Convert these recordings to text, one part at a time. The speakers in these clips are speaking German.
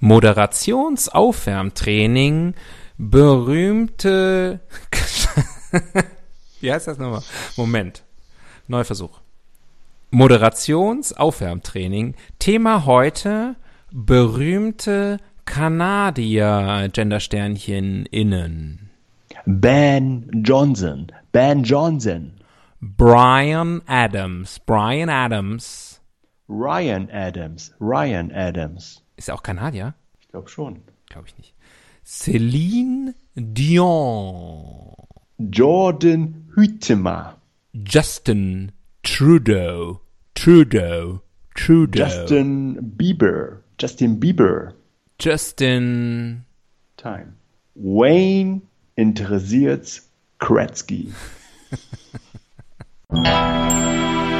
Moderationsaufwärmtraining, berühmte. Wie heißt das nochmal? Moment. Neuversuch. Moderationsaufwärmtraining. Thema heute berühmte Kanadier Gendersternchen innen. Ben Johnson. Ben Johnson. Brian Adams. Brian Adams. Ryan Adams. Ryan Adams. Ist er auch Kanadier? Ich glaube schon. Glaube ich nicht. Celine Dion. Jordan Hütema. Justin Trudeau. Trudeau. Trudeau. Justin Bieber. Justin Bieber. Justin. Time. Wayne interessiert's Kretzky.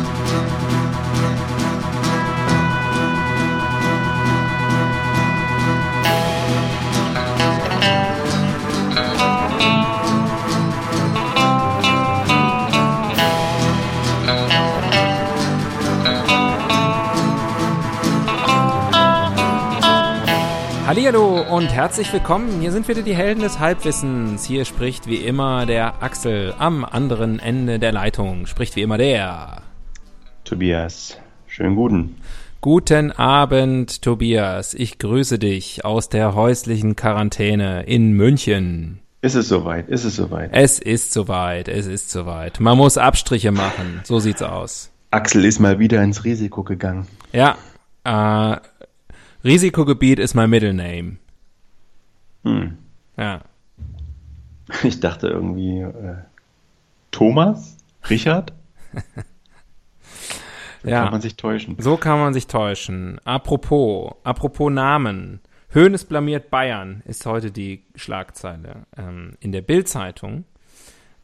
Hallihallo und herzlich willkommen. Hier sind wieder die Helden des Halbwissens. Hier spricht wie immer der Axel am anderen Ende der Leitung. Spricht wie immer der. Tobias, schönen guten. Guten Abend, Tobias. Ich grüße dich aus der häuslichen Quarantäne in München. Ist es soweit? Ist es soweit? Es ist soweit, es ist soweit. Man muss Abstriche machen. So sieht's aus. Axel ist mal wieder ins Risiko gegangen. Ja, äh, Risikogebiet ist mein Middle Name. Hm. Ja. Ich dachte irgendwie äh, Thomas? Richard? So Ja. kann man sich täuschen. So kann man sich täuschen. Apropos, apropos Namen. Höhnes blamiert Bayern ist heute die Schlagzeile ähm, in der Bild-Zeitung.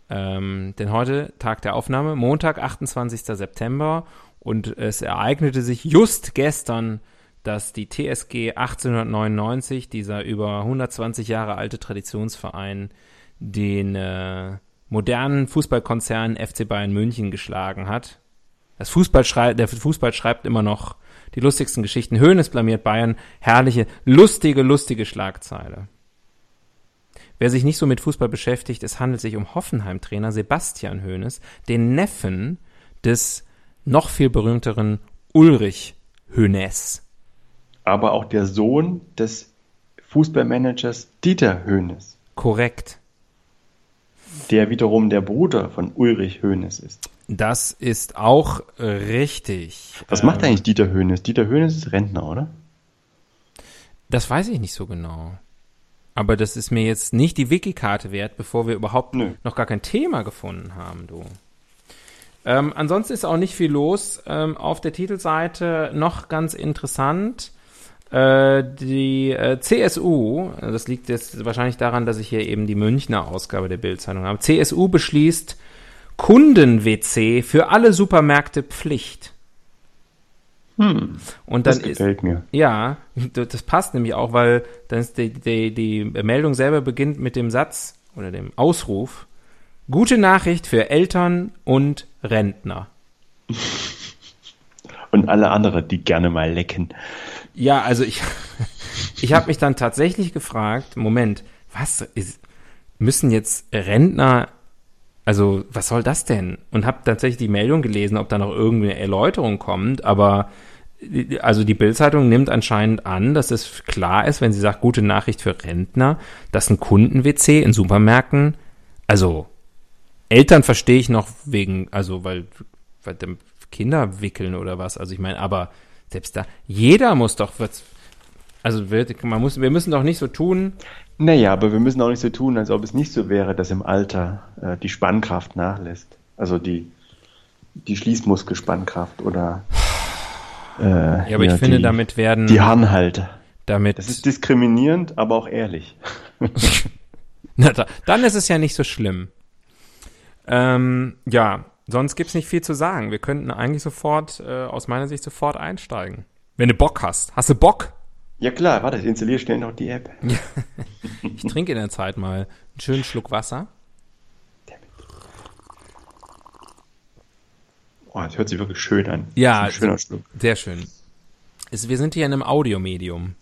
Ähm, denn heute Tag der Aufnahme, Montag, 28. September. Und es ereignete sich just gestern, dass die TSG 1899, dieser über 120 Jahre alte Traditionsverein, den äh, modernen Fußballkonzern FC Bayern München geschlagen hat. Das Fußball der Fußball schreibt immer noch die lustigsten Geschichten. Höhnes blamiert Bayern. Herrliche, lustige, lustige Schlagzeile. Wer sich nicht so mit Fußball beschäftigt, es handelt sich um Hoffenheim-Trainer Sebastian Hoeneß, den Neffen des noch viel berühmteren Ulrich Hoeneß. Aber auch der Sohn des Fußballmanagers Dieter Hoeneß, Korrekt. der wiederum der Bruder von Ulrich Hoeneß ist. Das ist auch richtig. Was Ähm, macht eigentlich Dieter Hoeneß? Dieter Hoeneß ist Rentner, oder? Das weiß ich nicht so genau. Aber das ist mir jetzt nicht die Wiki-Karte wert, bevor wir überhaupt Nö. noch gar kein Thema gefunden haben, du. Ähm, ansonsten ist auch nicht viel los. Ähm, auf der Titelseite noch ganz interessant. Äh, die äh, CSU, das liegt jetzt wahrscheinlich daran, dass ich hier eben die Münchner Ausgabe der Bildzeitung habe. CSU beschließt Kunden-WC für alle Supermärkte Pflicht. Hm, Und das dann ist, gefällt mir. ja, das passt nämlich auch, weil dann ist die, die, die Meldung selber beginnt mit dem Satz oder dem Ausruf: Gute Nachricht für Eltern und Rentner. Und alle anderen, die gerne mal lecken. Ja, also ich, ich habe mich dann tatsächlich gefragt: Moment, was ist, müssen jetzt Rentner, also was soll das denn? Und habe tatsächlich die Meldung gelesen, ob da noch irgendeine Erläuterung kommt, aber also die Bildzeitung nimmt anscheinend an, dass es klar ist, wenn sie sagt, gute Nachricht für Rentner, dass ein Kunden-WC in Supermärkten, also Eltern verstehe ich noch wegen, also weil, weil Kinder wickeln oder was, also ich meine, aber selbst da, jeder muss doch, was- also wird- man muss, wir müssen doch nicht so tun, Naja, aber wir müssen auch nicht so tun, als ob es nicht so wäre, dass im Alter äh, die Spannkraft nachlässt. Also die, die Schließmuskelspannkraft oder äh, ja, aber ich hier finde, die, damit werden die Harnhalte. damit. Das ist diskriminierend, aber auch ehrlich. Na, da, dann ist es ja nicht so schlimm. Ähm, ja, sonst gibt's nicht viel zu sagen. Wir könnten eigentlich sofort, äh, aus meiner Sicht, sofort einsteigen. Wenn du Bock hast. Hast du Bock? Ja klar, warte, ich installiere schnell noch die App. Ich trinke in der Zeit mal einen schönen Schluck Wasser. Oh, das hört sich wirklich schön an. Ja, schöner Schluck. Sehr schön. Es, wir sind hier in einem Audiomedium.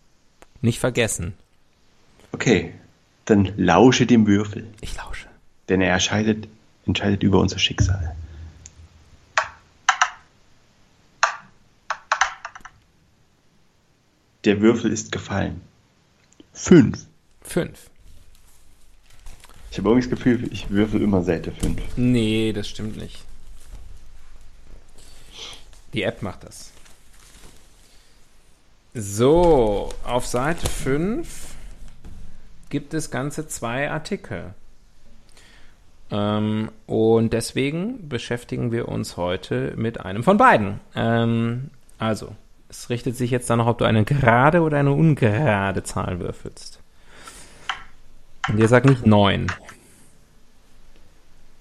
Nicht vergessen. Okay, dann lausche dem Würfel, Ich lausche. denn er entscheidet, entscheidet über unser Schicksal. Der Würfel ist gefallen. Fünf. Fünf. Ich habe irgendwie das Gefühl, ich würfel immer Seite fünf. Nee, das stimmt nicht. Die App macht das. So, auf Seite 5 gibt es ganze zwei Artikel. Ähm, und deswegen beschäftigen wir uns heute mit einem von beiden. Ähm, also, es richtet sich jetzt danach, ob du eine gerade oder eine ungerade Zahl würfelst. Und ihr sagt nicht 9.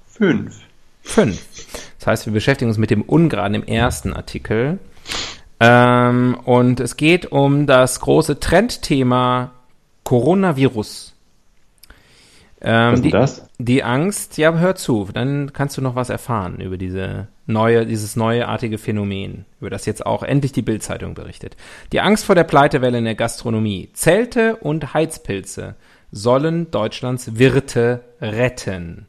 Fünf. 5. Das heißt, wir beschäftigen uns mit dem Ungeraden im ersten Artikel. Ähm, und es geht um das große Trendthema Coronavirus. Ähm, Was ist die, das? die Angst, ja, hör zu, dann kannst du noch was erfahren über diese neue, dieses neuartige Phänomen, über das jetzt auch endlich die Bildzeitung berichtet. Die Angst vor der Pleitewelle in der Gastronomie. Zelte und Heizpilze sollen Deutschlands Wirte retten.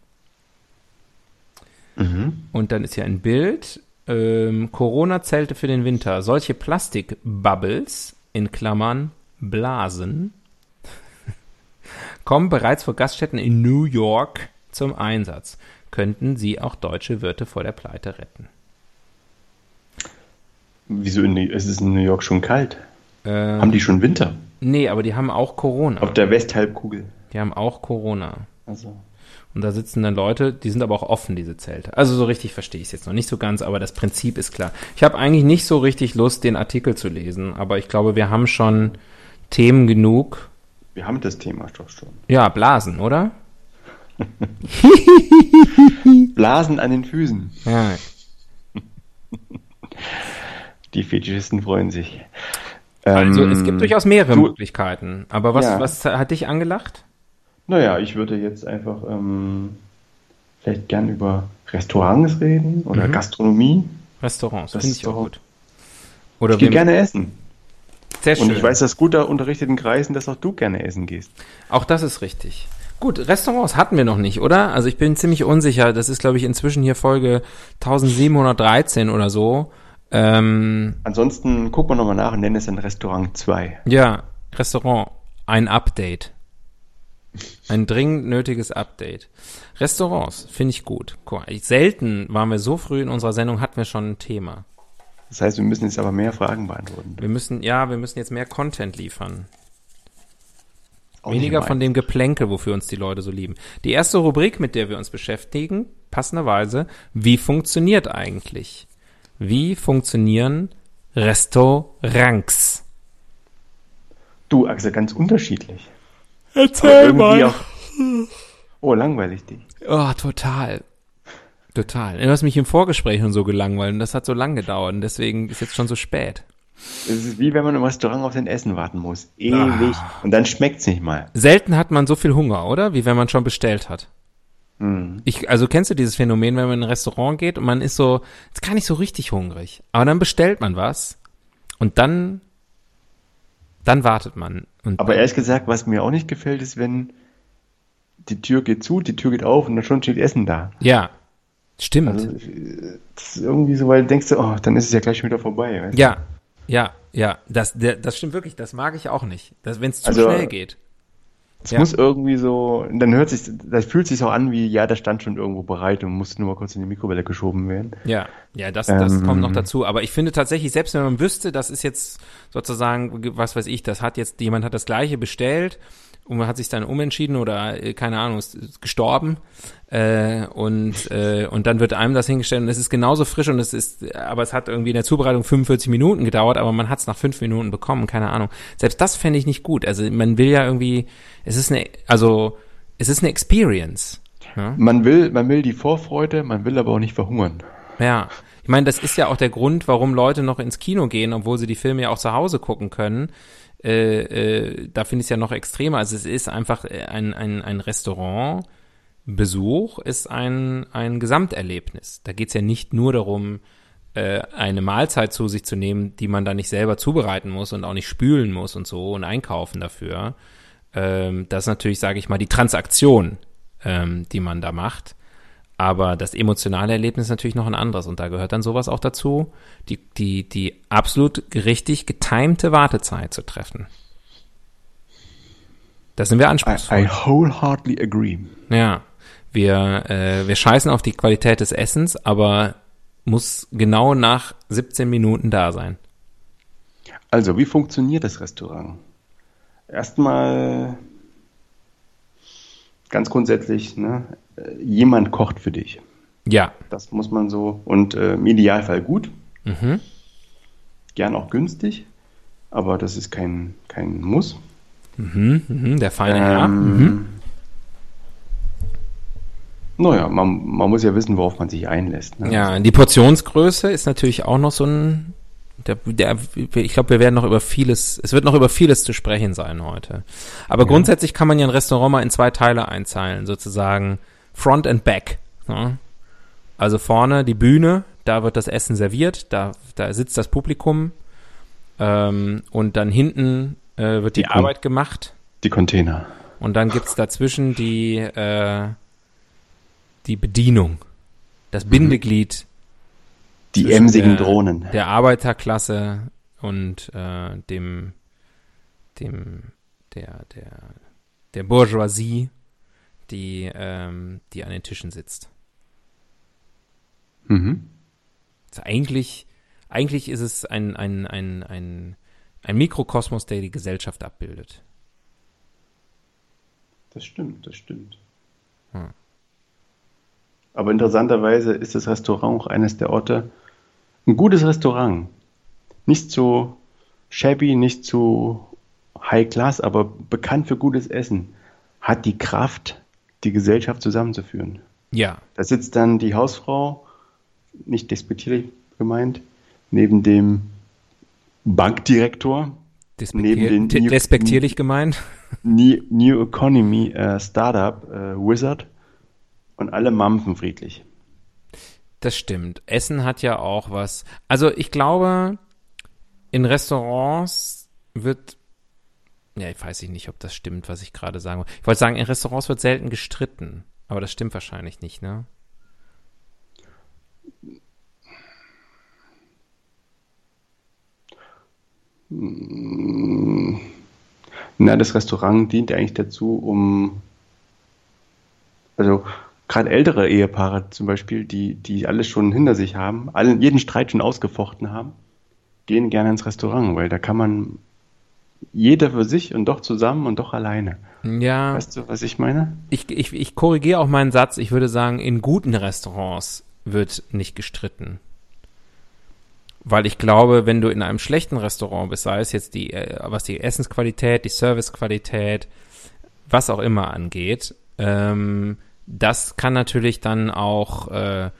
Und dann ist hier ein Bild. Ähm, Corona-Zelte für den Winter. Solche Plastik-Bubbles, in Klammern Blasen, kommen bereits vor Gaststätten in New York zum Einsatz. Könnten sie auch deutsche Wirte vor der Pleite retten? Wieso in New es ist in New York schon kalt? Ähm, Haben die schon Winter? nee, aber die haben auch Corona. Auf der Westhalbkugel. Die haben auch Corona. Also. Und da sitzen dann Leute, die sind aber auch offen, diese Zelte. Also so richtig verstehe ich es jetzt noch nicht so ganz, aber das Prinzip ist klar. Ich habe eigentlich nicht so richtig Lust, den Artikel zu lesen, aber ich glaube, wir haben schon Themen genug. Wir haben das Thema doch schon. Ja, Blasen, oder? Blasen an den Füßen. Ja. Die Fetischisten freuen sich. Also Ähm, es gibt durchaus mehrere du- Möglichkeiten. Aber was, Ja. was hat dich angelacht? Naja, ich würde jetzt einfach ähm, vielleicht gern über Restaurants reden oder Mhm. Gastronomie. Restaurants, Das finde ist ich auch gut. Oder Ich gehe gerne essen. Sehr schön. Und ich weiß aus guter unterrichteten Kreisen, dass auch du gerne essen gehst. Auch das ist richtig. Gut, Restaurants hatten wir noch nicht, oder? Also ich bin ziemlich unsicher. Das ist, glaube ich, inzwischen hier Folge 1713 oder so. Ähm, Ansonsten guck mal nochmal nach und nenne es dann Restaurant 2. ja, Restaurant, ein Update. Ein dringend nötiges Update. Restaurants, finde ich gut. Guck selten waren wir so früh in unserer Sendung, hatten wir schon ein Thema. Das heißt, wir müssen jetzt aber mehr Fragen beantworten. Wir müssen, ja, wir müssen jetzt mehr Content liefern. Auch Weniger von dem Geplänkel, wofür uns die Leute so lieben. Die erste Rubrik, mit der wir uns beschäftigen, passenderweise, wie funktioniert eigentlich? Wie funktionieren Restaurants? Du, Axel, ganz unterschiedlich. Erzähl irgendwie auch. Oh, langweilig dich. Oh, total. Total. Du hast mich im Vorgespräch schon so gelangweilt und das hat so lang gedauert und deswegen ist jetzt schon so spät. Es ist wie wenn man im Restaurant auf sein Essen warten muss. Ewig. Und dann schmeckt's nicht mal. Selten hat man so viel Hunger, oder? Wie wenn man schon bestellt hat. Hm. Ich, also kennst du dieses Phänomen, wenn man in ein Restaurant geht und man ist so, ist gar nicht so richtig hungrig, aber dann bestellt man was und dann, dann wartet man. Und Aber ehrlich gesagt, was mir auch nicht gefällt, ist, wenn die Tür geht zu, die Tür geht auf und dann schon steht Essen da. ja, stimmt. Also, das ist irgendwie so, weil du denkst, du, oh, dann ist es ja gleich schon wieder vorbei. Weißt? ja, ja, ja, das, der, das stimmt wirklich, das mag ich auch nicht, das, wenn es zu Also, schnell geht. Es Ja. muss irgendwie so, dann hört sich, das fühlt sich so an wie, ja, der stand schon irgendwo bereit und musste nur mal kurz in die Mikrowelle geschoben werden. Ja, ja, das, das Ähm. kommt noch dazu. Aber ich finde tatsächlich, selbst wenn man wüsste, das ist jetzt sozusagen, was weiß ich, das hat jetzt, jemand hat das gleiche bestellt und man hat sich dann umentschieden oder äh, keine Ahnung, ist, ist gestorben äh, und äh, und dann wird einem das hingestellt und es ist genauso frisch und es ist, aber es hat irgendwie in der Zubereitung 45 Minuten gedauert, aber man hat es nach fünf Minuten bekommen, keine Ahnung. Selbst das fände ich nicht gut. Also man will ja irgendwie, es ist eine, also es ist eine Experience. Ja? Man will, man will die Vorfreude, man will aber auch nicht verhungern. Ja, ich meine, das ist ja auch der Grund, warum Leute noch ins Kino gehen, obwohl sie die Filme ja auch zu Hause gucken können. Äh, äh, da finde ich es ja noch extremer. Also es ist einfach ein, ein, ein Restaurantbesuch, ist ein, ein Gesamterlebnis. Da geht es ja nicht nur darum, äh, eine Mahlzeit zu sich zu nehmen, die man da nicht selber zubereiten muss und auch nicht spülen muss und so und einkaufen dafür. Ähm, das ist natürlich, sage ich mal, die Transaktion, ähm, die man da macht. Aber das emotionale Erlebnis ist natürlich noch ein anderes und da gehört dann sowas auch dazu, die, die, die absolut richtig getimte Wartezeit zu treffen. Da sind wir anspruchsvoll. I, I wholeheartedly agree. Ja, wir, äh, wir scheißen auf die Qualität des Essens, aber muss genau nach 17 Minuten da sein. Also, wie funktioniert das Restaurant? Erstmal ganz grundsätzlich, ne, jemand kocht für dich. Ja. Das muss man so, und äh, im Idealfall gut. Mhm. Gern auch günstig, aber das ist kein, kein Muss. Mhm, mhm, der feine Herr. Ähm, Mhm. Naja, man, man muss ja wissen, worauf man sich einlässt. Ne? Ja, die Portionsgröße ist natürlich auch noch so ein, der, der, ich glaube, wir werden noch über vieles, es wird noch über vieles zu sprechen sein heute. Aber Ja. grundsätzlich kann man ja ein Restaurant mal in zwei Teile einteilen, sozusagen Front and Back. Ne? Also vorne die Bühne, da wird das Essen serviert, da, da sitzt das Publikum ähm, und dann hinten äh, wird die, Die Arbeit gemacht Die Container. und dann gibt's dazwischen die, äh, die Bedienung, das Bindeglied Die emsigen der- Drohnen. der Arbeiterklasse und äh, dem dem der der der Bourgeoisie, die ähm, die an den Tischen sitzt. Mhm. Also eigentlich eigentlich ist es ein ein ein ein ein Mikrokosmos, der die Gesellschaft abbildet. Das stimmt, das stimmt. Hm. Aber interessanterweise ist das Restaurant auch eines der Orte, ein gutes Restaurant. Nicht so shabby, nicht so high class, aber bekannt für gutes Essen, hat die Kraft, die Gesellschaft zusammenzuführen. Ja, Da sitzt dann die Hausfrau, nicht despektierlich gemeint, neben dem Bankdirektor, Neben despektier den de- New- despektierlich gemeint. New, New Economy äh, Startup äh, Wizard und alle mampfen friedlich. Das stimmt. Essen hat ja auch was. Also ich glaube, in Restaurants wird, ja, ich weiß nicht, ob das stimmt, was ich gerade sagen wollte. Ich wollte sagen, in Restaurants wird selten gestritten, aber das stimmt wahrscheinlich nicht, ne? Na, das Restaurant dient eigentlich dazu, um, also gerade ältere Ehepaare zum Beispiel, die, die alles schon hinter sich haben, allen, jeden Streit schon ausgefochten haben, gehen gerne ins Restaurant, weil da kann man jeder für sich und doch zusammen und doch alleine. Ja, Weißt du, was ich meine? ich, ich, ich korrigiere auch meinen Satz. Ich würde sagen, in guten Restaurants wird nicht gestritten. Weil ich glaube, wenn du in einem schlechten Restaurant bist, sei es jetzt die, äh, was die Essensqualität, die Servicequalität, was auch immer angeht, ähm, das kann natürlich dann auch äh,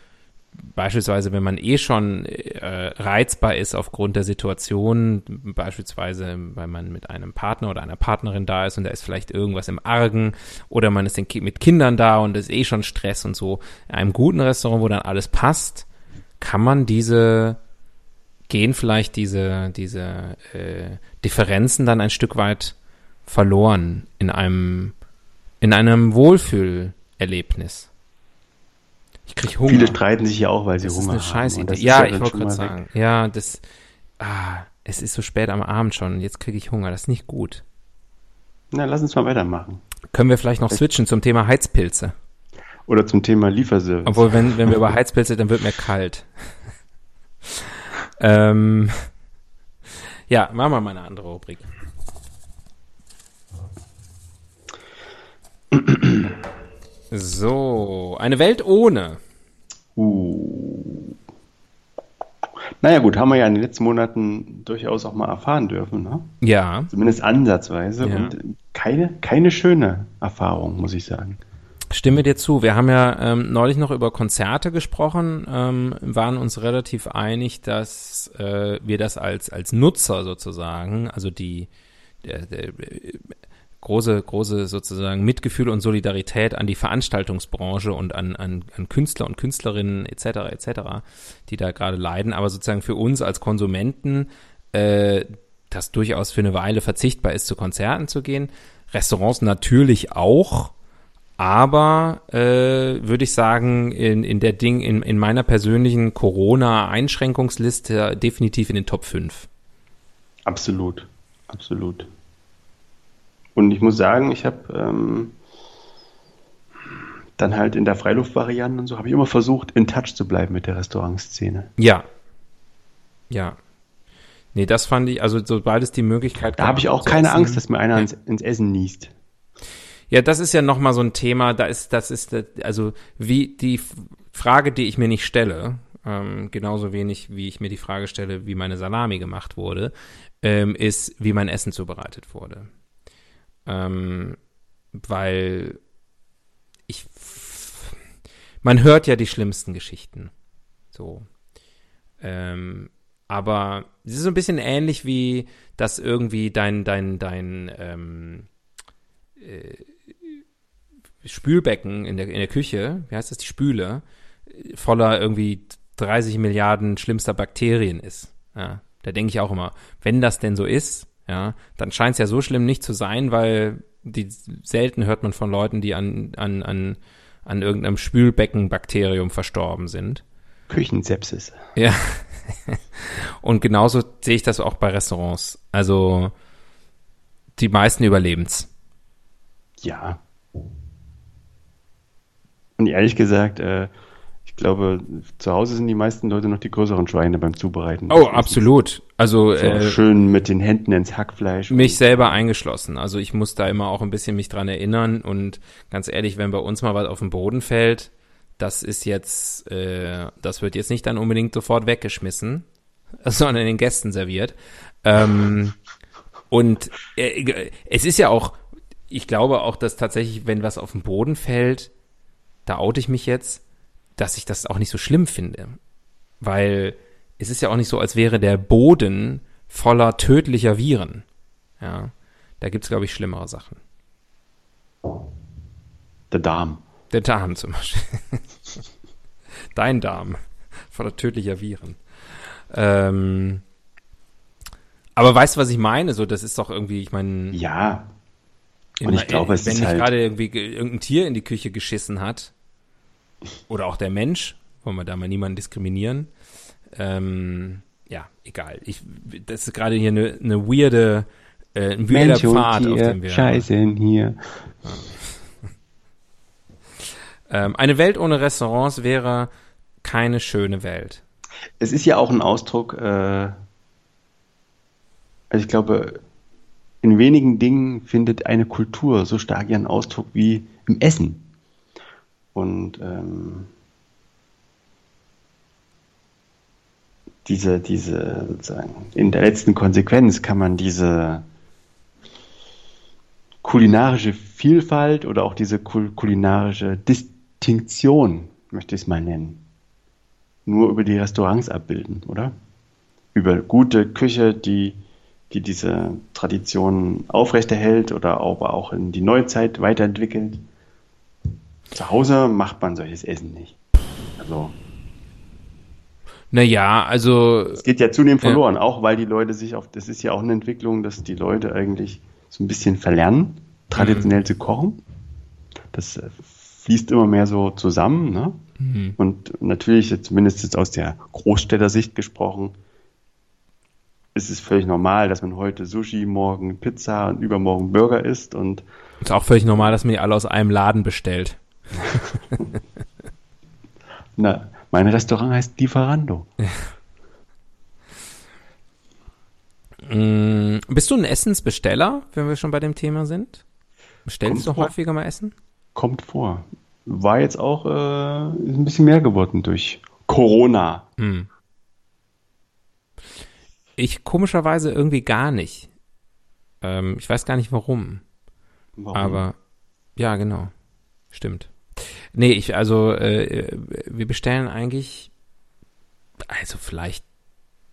beispielsweise, wenn man eh schon äh, reizbar ist aufgrund der Situation, beispielsweise, weil man mit einem Partner oder einer Partnerin da ist und da ist vielleicht irgendwas im Argen oder man ist mit Kindern da und es ist eh schon Stress und so. In einem guten Restaurant, wo dann alles passt, kann man diese gehen vielleicht diese diese äh, Differenzen dann ein Stück weit verloren in einem in einem Wohlfühlerlebnis. Ich krieg Hunger. Viele streiten sich ja auch, weil sie Das ist Hunger eine haben. scheiße und Idee. das ist Ja, ich wollte gerade mal weg. sagen. Ja, das. Ah, es ist so spät am Abend schon. Jetzt kriege ich Hunger. Das ist nicht gut. Na, lass uns mal weitermachen. Können wir vielleicht noch switchen zum Thema Heizpilze? Oder zum Thema Lieferservice. Obwohl, wenn, wenn wir über Heizpilze, dann wird mir kalt. ähm, ja, machen wir mal eine andere Rubrik. So, eine Welt ohne. Uh. Naja gut, haben wir ja in den letzten Monaten durchaus auch mal erfahren dürfen, ne? Ja. Zumindest ansatzweise. Ja. Und keine, keine schöne Erfahrung, muss ich sagen. Stimme dir zu. Wir haben ja ähm, neulich noch über Konzerte gesprochen, ähm, waren uns relativ einig, dass äh, wir das als, als Nutzer sozusagen, also die der, der, große, große sozusagen Mitgefühl und Solidarität an die Veranstaltungsbranche und an, an, an Künstler und Künstlerinnen etc. etc., die da gerade leiden, aber sozusagen für uns als Konsumenten äh, das durchaus für eine Weile verzichtbar ist, zu Konzerten zu gehen. Restaurants natürlich auch, aber äh, würde ich sagen, in, in der Ding, in, in meiner persönlichen Corona-Einschränkungsliste definitiv in den Top 5. Absolut, absolut. Und ich muss sagen, ich habe ähm, dann halt in der Freiluftvariante und so, habe ich immer versucht, in Touch zu bleiben mit der Restaurantszene. Ja. Ja. Nee, das fand ich, also sobald es die Möglichkeit Da habe ich auch keine essen- Angst, dass mir einer ins, ins Essen niest. Ja, das ist ja nochmal so ein Thema, da ist, das ist, also wie die Frage, die ich mir nicht stelle, ähm, genauso wenig wie ich mir die Frage stelle, wie meine Salami gemacht wurde, ähm, ist, wie mein Essen zubereitet wurde. Ähm, weil ich, man hört ja die schlimmsten Geschichten. So. Ähm, aber es ist so ein bisschen ähnlich wie, dass irgendwie dein, dein, dein, ähm, Spülbecken in der, in der Küche, wie heißt das, die Spüle, äh, voller irgendwie 30 Milliarden schlimmster Bakterien ist. Ja, da denke ich auch immer, wenn das denn so ist, ja, dann scheint es ja so schlimm nicht zu sein, weil die selten hört man von Leuten, die an, an, an, an irgendeinem Spülbeckenbakterium verstorben sind. Küchensepsis. Ja. Und genauso sehe ich das auch bei Restaurants. Also die meisten überleben's. Ja. Und ehrlich gesagt, äh, ich glaube, zu Hause sind die meisten Leute noch die größeren Schweine beim Zubereiten. Oh, absolut. Also So äh, schön mit den Händen ins Hackfleisch. mich selber eingeschlossen. Also ich muss da immer auch ein bisschen mich dran erinnern und ganz ehrlich, wenn bei uns mal was auf den Boden fällt, das ist jetzt, äh, das wird jetzt nicht dann unbedingt sofort weggeschmissen, sondern den Gästen serviert. Ähm, und äh, es ist ja auch, ich glaube auch, dass tatsächlich, wenn was auf den Boden fällt, da oute ich mich jetzt, dass ich das auch nicht so schlimm finde. Weil es ist ja auch nicht so, als wäre der Boden voller tödlicher Viren. Ja, da gibt's glaube ich, schlimmere Sachen. Der Darm. Der Darm zum Beispiel. Dein Darm voller tödlicher Viren. Ähm, aber weißt du, was ich meine? So, das ist doch irgendwie, ich meine, Ja, und ich glaube, es wenn ist nicht halt- gerade irgendwie ge- irgendein Tier in die Küche geschissen hat, oder auch der Mensch, wollen wir da mal niemanden diskriminieren. Ähm, ja, egal. Ich, das ist gerade hier eine, eine weirde, äh, ein weirder Mensch Pfad, auf dem wir. scheißen hier. Ähm, eine Welt ohne Restaurants wäre keine schöne Welt. Es ist ja auch ein Ausdruck, äh, also ich glaube, in wenigen Dingen findet eine Kultur so stark ihren Ausdruck wie im Essen. Und ähm, diese, diese sozusagen, in der letzten Konsequenz kann man diese kulinarische Vielfalt oder auch diese kul kulinarische Distinktion, möchte ich es mal nennen, nur über die Restaurants abbilden, oder? Über gute Küche, die, die diese Tradition aufrechterhält oder aber auch in die Neuzeit weiterentwickelt. Zu Hause macht man solches Essen nicht. Also, Naja, also es geht ja zunehmend Ja. verloren, auch weil die Leute sich auf, das ist ja auch eine Entwicklung, dass die Leute eigentlich so ein bisschen verlernen, traditionell Mhm. zu kochen. Das äh, fließt immer mehr so zusammen, ne? Mhm. Und natürlich, zumindest jetzt aus der Großstädter-Sicht gesprochen, ist es völlig normal, dass man heute Sushi, morgen Pizza und übermorgen Burger isst und ist auch völlig normal, dass man die alle aus einem Laden bestellt. na, mein Restaurant heißt Lieferando. Mm, bist du ein Essensbesteller, wenn wir schon bei dem Thema sind? Bestellst Kommt du vor. häufiger mal Essen? Kommt vor. war jetzt auch äh, ein bisschen mehr geworden durch Corona. Hm. Ich komischerweise irgendwie gar nicht. Ähm, ich weiß gar nicht warum. Warum? Aber ja, genau. Stimmt. Nee, ich, also, äh, wir bestellen eigentlich, also vielleicht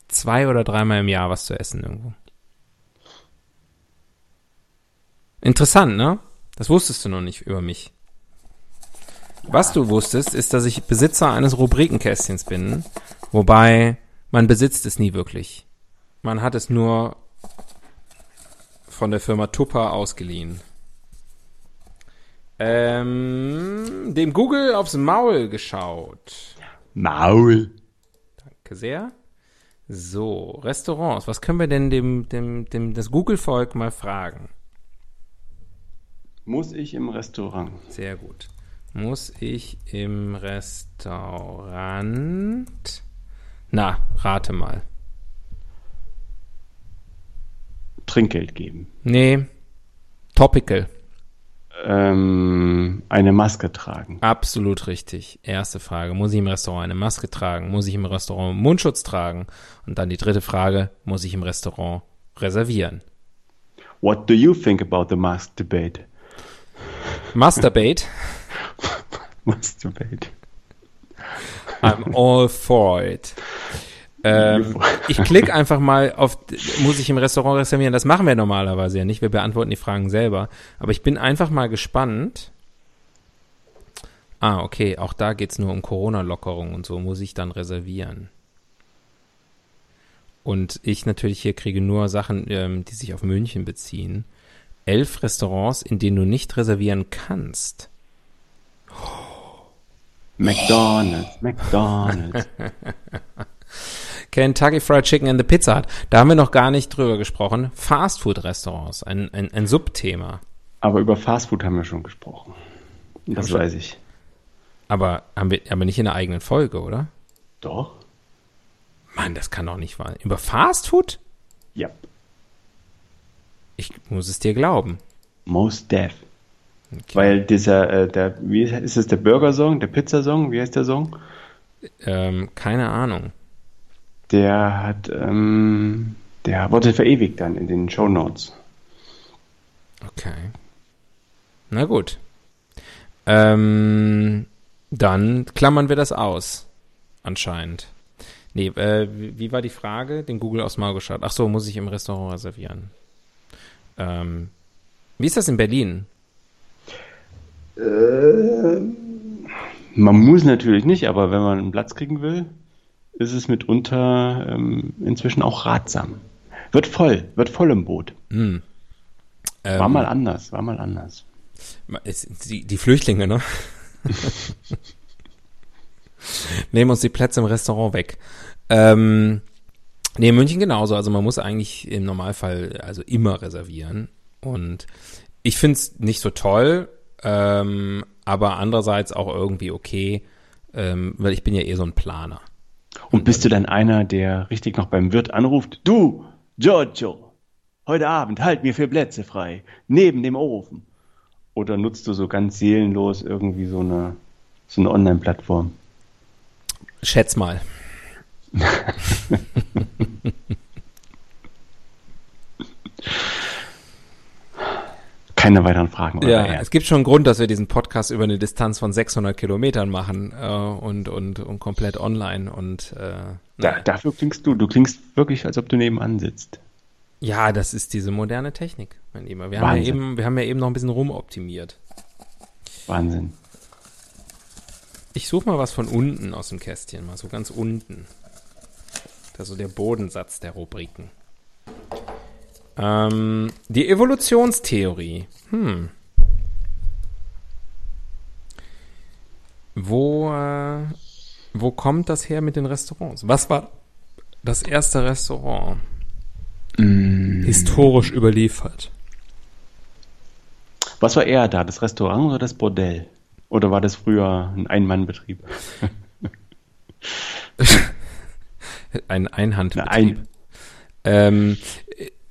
zwei oder dreimal im Jahr was zu essen irgendwo. Interessant, ne? Das wusstest du noch nicht über mich. Was du wusstest, ist, dass ich Besitzer eines Rubrikenkästchens bin, wobei man besitzt es nie wirklich. Man hat es nur von der Firma Tupper ausgeliehen. Ähm, dem Google aufs Maul geschaut. Maul. Danke sehr. So, Restaurants. Was können wir denn dem, dem, dem, das Google-Volk mal fragen? Muss ich im Restaurant? Sehr gut. Muss ich im Restaurant. Na, rate mal. Trinkgeld geben. Nee. Topical. Ähm, eine Maske tragen. Absolut richtig. Erste Frage. Muss ich im Restaurant eine Maske tragen? Muss ich im Restaurant Mundschutz tragen? Und dann die dritte Frage. Muss ich im Restaurant reservieren? What do you think about the mask debate? Masturbate. Masturbate. I'm all for it. Ähm, ich klicke einfach mal auf, muss ich im Restaurant reservieren? Das machen wir normalerweise ja nicht. Wir beantworten die Fragen selber. Aber ich bin einfach mal gespannt. Ah, okay. Auch da geht's nur um Corona-Lockerung und so. Muss ich dann reservieren? Und ich natürlich hier kriege nur Sachen, ähm, die sich auf München beziehen. Elf Restaurants, in denen du nicht reservieren kannst. McDonald's, McDonald's. Kentucky Fried Chicken and the Pizza Hut. Da haben wir noch gar nicht drüber gesprochen. Fastfood-Restaurants, ein, ein, ein Subthema. Aber über Fastfood haben wir schon gesprochen. Das wir- weiß ich. Aber haben wir aber nicht in der eigenen Folge, oder? Doch? Mann, das kann doch nicht wahr. Über Fastfood? Ja. Ich muss es dir glauben. Most Def. Weil dieser, äh, der, wie ist es der Burger-Song, der Pizza-Song, wie heißt der Song? Ähm, keine Ahnung. Der hat, ähm, der wurde verewigt dann in den Show Notes. Okay. Na gut. Ähm, dann klammern wir das aus. Anscheinend. Nee, äh, wie war die Frage? Den Google aufs Maul geschaut. Ach so, muss ich im Restaurant reservieren. Ähm, wie ist das in Berlin? Man muss natürlich nicht, aber wenn man einen Platz kriegen will, ist es mitunter ähm, inzwischen auch ratsam. Wird voll, wird voll im Boot. Hm. Ähm, War mal anders, war mal anders. Die, die Flüchtlinge, ne? Nehmen uns die Plätze im Restaurant weg. Ähm, nee, in München genauso. Also man muss eigentlich im Normalfall also immer reservieren. Und ich find's nicht so toll, ähm, aber andererseits auch irgendwie okay, ähm, weil ich bin ja eh so ein Planer. Und bist du dann einer, der richtig noch beim Wirt anruft? Du, Giorgio, heute Abend halt mir vier Plätze frei, neben dem Ofen. Oder nutzt du so ganz seelenlos irgendwie so eine, so eine Online-Plattform? Schätz mal. Keine weiteren Fragen. Ja, es gibt schon einen Grund, dass wir diesen Podcast über eine Distanz von 600 Kilometern machen äh, und, und, und komplett online und äh, Da, dafür klingst du. Du klingst wirklich, als ob du nebenan sitzt. Ja, das ist diese moderne Technik, mein Lieber. Wir haben, ja eben, wir haben ja eben noch ein bisschen rumoptimiert. Wahnsinn. Ich suche mal was von unten aus dem Kästchen, mal so ganz unten. Das ist so der Bodensatz der Rubriken. Ähm, die Evolutionstheorie. Hm. Wo, äh, wo kommt das her mit den Restaurants? Was war das erste Restaurant? Historisch überliefert. Was war eher da, das Restaurant oder das Bordell? Oder war das früher ein Ein-Mann-Betrieb? Ein Einhandbetrieb. Ein- Ähm,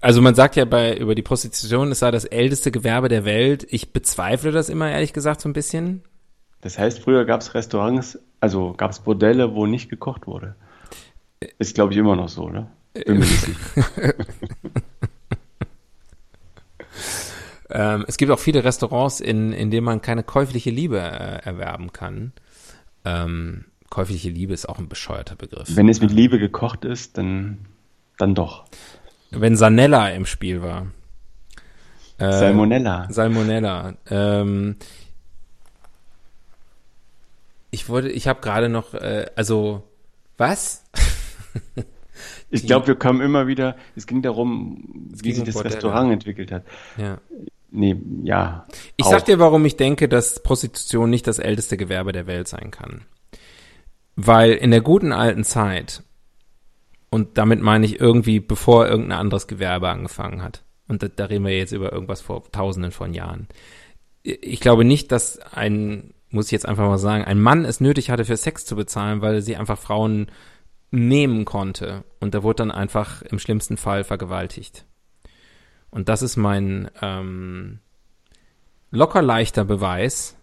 also man sagt ja bei über die Prostitution, es sei das älteste Gewerbe der Welt. Ich bezweifle das immer ehrlich gesagt so ein bisschen. Das heißt, früher gab es Restaurants, also gab es Bordelle, wo nicht gekocht wurde. Ist, glaube ich, immer noch so, oder? Bin mir nicht sicher. Ähm, es gibt auch viele Restaurants, in, in denen man keine käufliche Liebe äh, erwerben kann. Ähm, käufliche Liebe ist auch ein bescheuerter Begriff. Wenn es mit Liebe gekocht ist, dann, dann doch. Wenn Sanella im Spiel war. Äh, Salmonella. Salmonella. Ähm, ich wollte, ich habe gerade noch, äh, also, was? Ich glaube, wir kommen immer wieder, es ging darum, wie ging sich das Bordelle. Restaurant entwickelt hat. ja. Nee, ja. Ich auch. sag dir, warum ich denke, dass Prostitution nicht das älteste Gewerbe der Welt sein kann. Weil in der guten alten Zeit, und damit meine ich irgendwie, bevor irgendein anderes Gewerbe angefangen hat, und da, da reden wir jetzt über irgendwas vor tausenden von Jahren. Ich glaube nicht, dass ein, muss ich jetzt einfach mal sagen, ein Mann es nötig hatte, für Sex zu bezahlen, weil sie einfach Frauen nehmen konnte. Und da wurde dann einfach im schlimmsten Fall vergewaltigt. Und das ist mein ähm, locker leichter Beweis,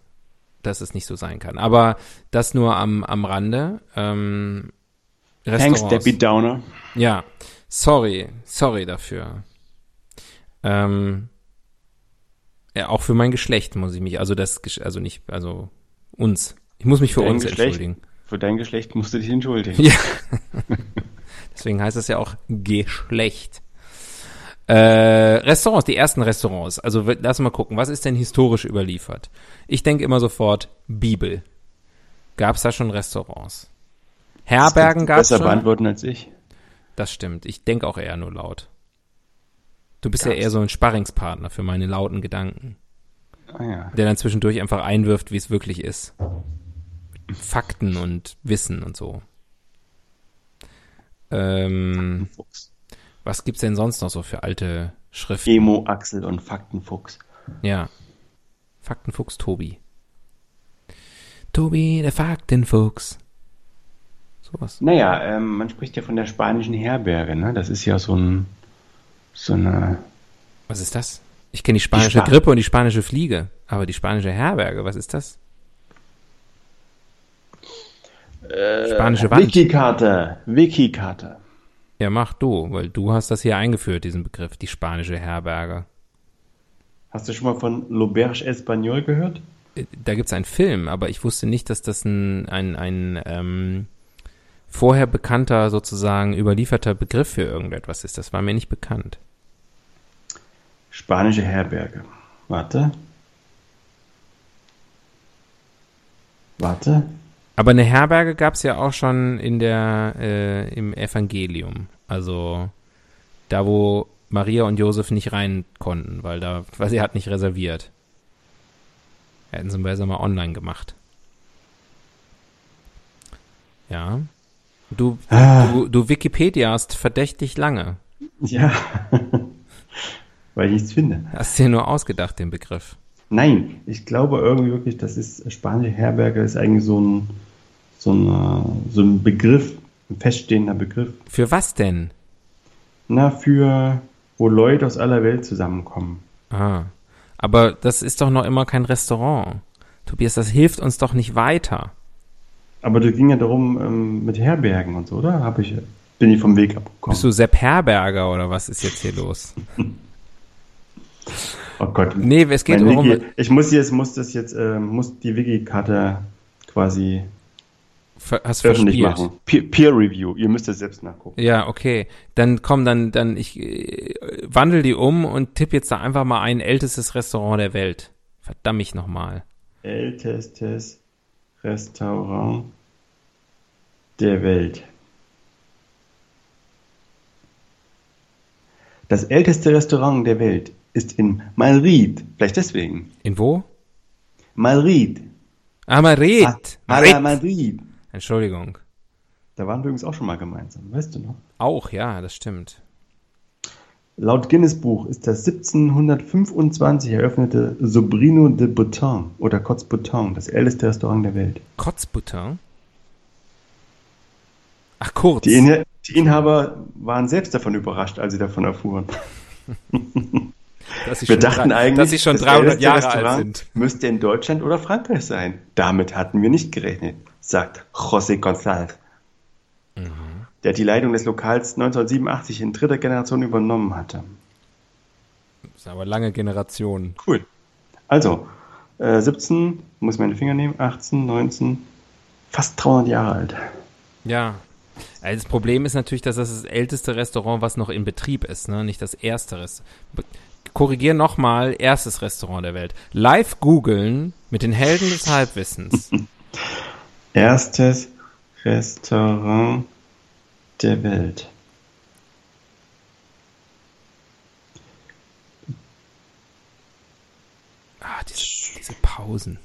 dass es nicht so sein kann. Aber das nur am, am Rande. Ähm, Thanks, Restaurants. Debbie Downer. Ja, sorry, sorry dafür. Ähm, ja, auch für mein Geschlecht muss ich mich, also das, also nicht, also uns. Ich muss mich für Dein uns entschuldigen. Für dein Geschlecht musst du dich entschuldigen. Ja. Deswegen heißt es ja auch Geschlecht. Äh, Restaurants, die ersten Restaurants. Also lass mal gucken, was ist denn historisch überliefert? Ich denke immer sofort Bibel. Gab es da schon Restaurants? Herbergen gab es Besser schon? beantworten als ich. Das stimmt. Ich denke auch eher nur laut. Du bist ja Gab's. eher so ein Sparringspartner für meine lauten Gedanken, Ah ja. der dann zwischendurch einfach einwirft, wie es wirklich ist. Mit Fakten und Wissen und so. Ähm, Fuchs. was gibt's denn sonst noch so für alte Schriften? Emo, Axel und Faktenfuchs. Ja. Faktenfuchs Tobi. Tobi, der Faktenfuchs. Sowas. Naja, ähm, man spricht ja von der spanischen Herberge, ne? Das ist ja so ein, so eine, Was ist das? Ich kenne die spanische Span- Grippe und die spanische Fliege, aber die spanische Herberge, was ist das? Spanische Wand. Wikikarte, Wikikarte. Ja, mach du, weil du hast das hier eingeführt, diesen Begriff, die spanische Herberge. Hast du schon mal von L'Auberge Espagnol gehört? Äh, Da gibt's einen Film, aber ich wusste nicht, dass das ein, ein, ein ähm, vorher bekannter, sozusagen überlieferter Begriff für irgendetwas ist. Das war mir nicht bekannt. Spanische Herberge. Warte. Warte. Aber eine Herberge gab's ja auch schon in der, äh, im Evangelium. Also da, wo Maria und Josef nicht rein konnten, weil da, weil sie hat nicht reserviert. Hätten sie besser mal online gemacht. Ja. Du, Ah. du, du Wikipediast verdächtig lange. Ja. Weil ich nichts finde. Hast dir nur ausgedacht, den Begriff. Nein, ich glaube irgendwie wirklich, das ist spanische Herberge ist eigentlich so ein, so ein, so ein Begriff, ein feststehender Begriff. Für was denn? Na, für wo Leute aus aller Welt zusammenkommen. Ah. Aber das ist doch noch immer kein Restaurant. Tobias, das hilft uns doch nicht weiter. Aber das ging ja darum ähm, mit Herbergen und so, oder? Hab ich, bin ich vom Weg abgekommen. Bist du Sepp Herberger oder was ist jetzt hier los? oh Gott. Nee, es geht darum, Wiki, ich muss jetzt, muss das jetzt, äh, muss die Wiki-Karte quasi ver- hast öffentlich verspielt. machen. Peer, Peer Review. Ihr müsst es selbst nachgucken. Ja, okay. Dann komm, dann, dann, ich äh, wandel die um und tipp jetzt da einfach mal ein ältestes Restaurant der Welt. Verdammt mich nochmal. Ältestes Restaurant der Welt. Das älteste Restaurant der Welt ist in Madrid. Vielleicht deswegen. In wo? Madrid. Ah, Madrid. Ah, Madrid. Madrid. Entschuldigung. Da waren wir übrigens auch schon mal gemeinsam, weißt du noch? Auch, ja, das stimmt. Laut Guinness Buch ist das 1725 eröffnete Sobrino de Bouton oder Cots Bouton das älteste Restaurant der Welt. Kotzbutter? Ach, kurz. Die, Inha die Inhaber waren selbst davon überrascht, als sie davon erfuhren. Wir dachten eigentlich, dass sie schon das 300 älteste Jahre alt Restaurant sind. Müsste in Deutschland oder Frankreich sein. Damit hatten wir nicht gerechnet, sagt José González. Mhm. Der die Leitung des Lokals 1987 in dritter Generation übernommen hatte. Das sind aber lange Generationen. Cool. Also, äh, 17, muss ich meine Finger nehmen, 18, 19, fast 300 Jahre alt. Ja. Also das Problem ist natürlich, dass das das älteste Restaurant, was noch in Betrieb ist, ne? nicht das erste Restaurant. Korrigier nochmal, erstes Restaurant der Welt. Live googeln mit den Helden des Halbwissens. Erstes Restaurant der Welt. Ah, diese, diese Pausen.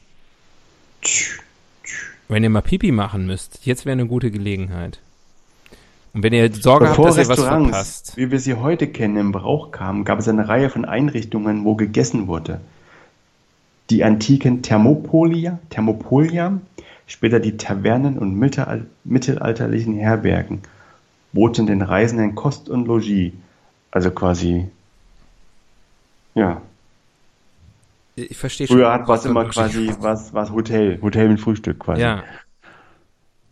Wenn ihr mal Pipi machen müsst, jetzt wäre eine gute Gelegenheit. Und wenn ihr Sorge Bevor habt, dass ihr was Restaurants, verpasst. wie wir sie heute kennen, im Brauch kamen, gab es eine Reihe von Einrichtungen, wo gegessen wurde. Die antiken Thermopolia, Thermopolia, später die Tavernen und mittelalterlichen Herbergen boten den Reisenden Kost und Logis. Also quasi, ja. Ich verstehe schon. Früher hat was immer quasi, was, was Hotel, Hotel mit Frühstück quasi. Ja.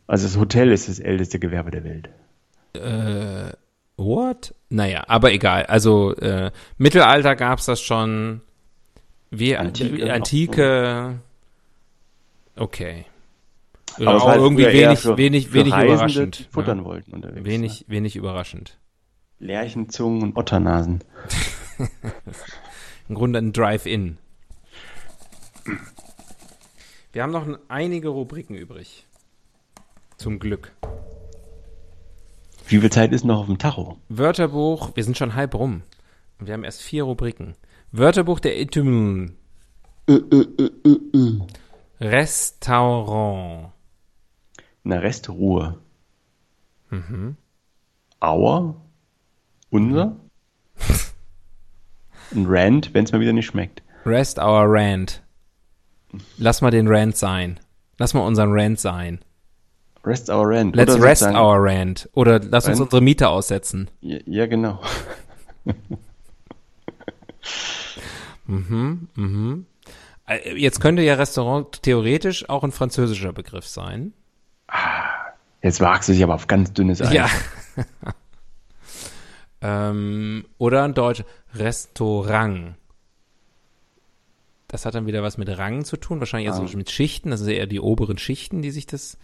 Also das Hotel ist das älteste Gewerbe der Welt. Äh, what? Naja, aber egal. Also, äh, Mittelalter gab's das schon. Wie Antike auch. Antike okay. Aber auch halt irgendwie wenig, für- wenig, für wenig Reisende, überraschend. die futtern ja. wollten unterwegs. Wenig, wenig überraschend. Ne? Lerchenzungen und Otternasen. Im Grunde ein Drive-In. Wir haben noch einige Rubriken übrig. Zum Glück. Wie viel Zeit ist noch auf dem Tacho? Wörterbuch, wir sind schon halb rum. Und wir haben erst vier Rubriken. Wörterbuch der Etymologie. Restaurant. Eine Restruhe. Mhm. Auer. Unser. Ein Rand, wenn es mal wieder nicht schmeckt. Rest our rant. Lass mal den Rant sein. Lass mal unseren Rant sein. Rest our Rand. Let's Oder rest our rant. Oder lass uns Rant? unsere Miete aussetzen. Ja, ja, genau. Mhm, mhm. Äh, Jetzt könnte ja Restaurant theoretisch auch ein französischer Begriff sein. Jetzt wagst du dich aber auf ganz dünnes Eis. Ja. ähm, oder ein deutsch Restaurant. Das hat dann wieder was mit Rang zu tun, wahrscheinlich eher Ah. so mit Schichten. Das sind eher die oberen Schichten, die sich das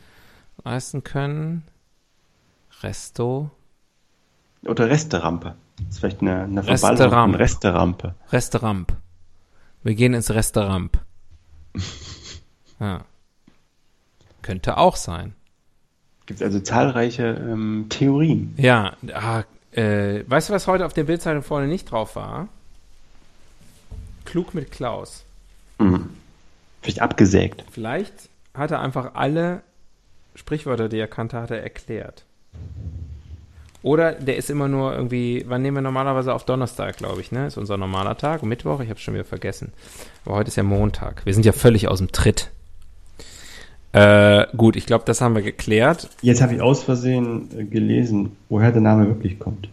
leisten können. Resto, Oder Resterampe. Das ist vielleicht eine, eine. Verballung Resterampe. Restaurant. Wir gehen ins Restaurant. Ja. Könnte auch sein. Gibt also zahlreiche ähm, Theorien. Ja, ah, äh, weißt du, was heute auf der Bildzeitung vorne nicht drauf war? Klug mit Klaus. Mhm. Vielleicht abgesägt. Vielleicht hat er einfach alle Sprichwörter, die er kannte, hat er erklärt. Oder der ist immer nur irgendwie, wann nehmen wir normalerweise auf Donnerstag, glaube ich, ne? Ist unser normaler Tag, Mittwoch, ich habe schon wieder vergessen. Aber heute ist ja Montag. Wir sind ja völlig aus dem Tritt. Äh, gut, ich glaube, das haben wir geklärt. Jetzt habe ich aus Versehen äh, gelesen, woher der Name wirklich kommt.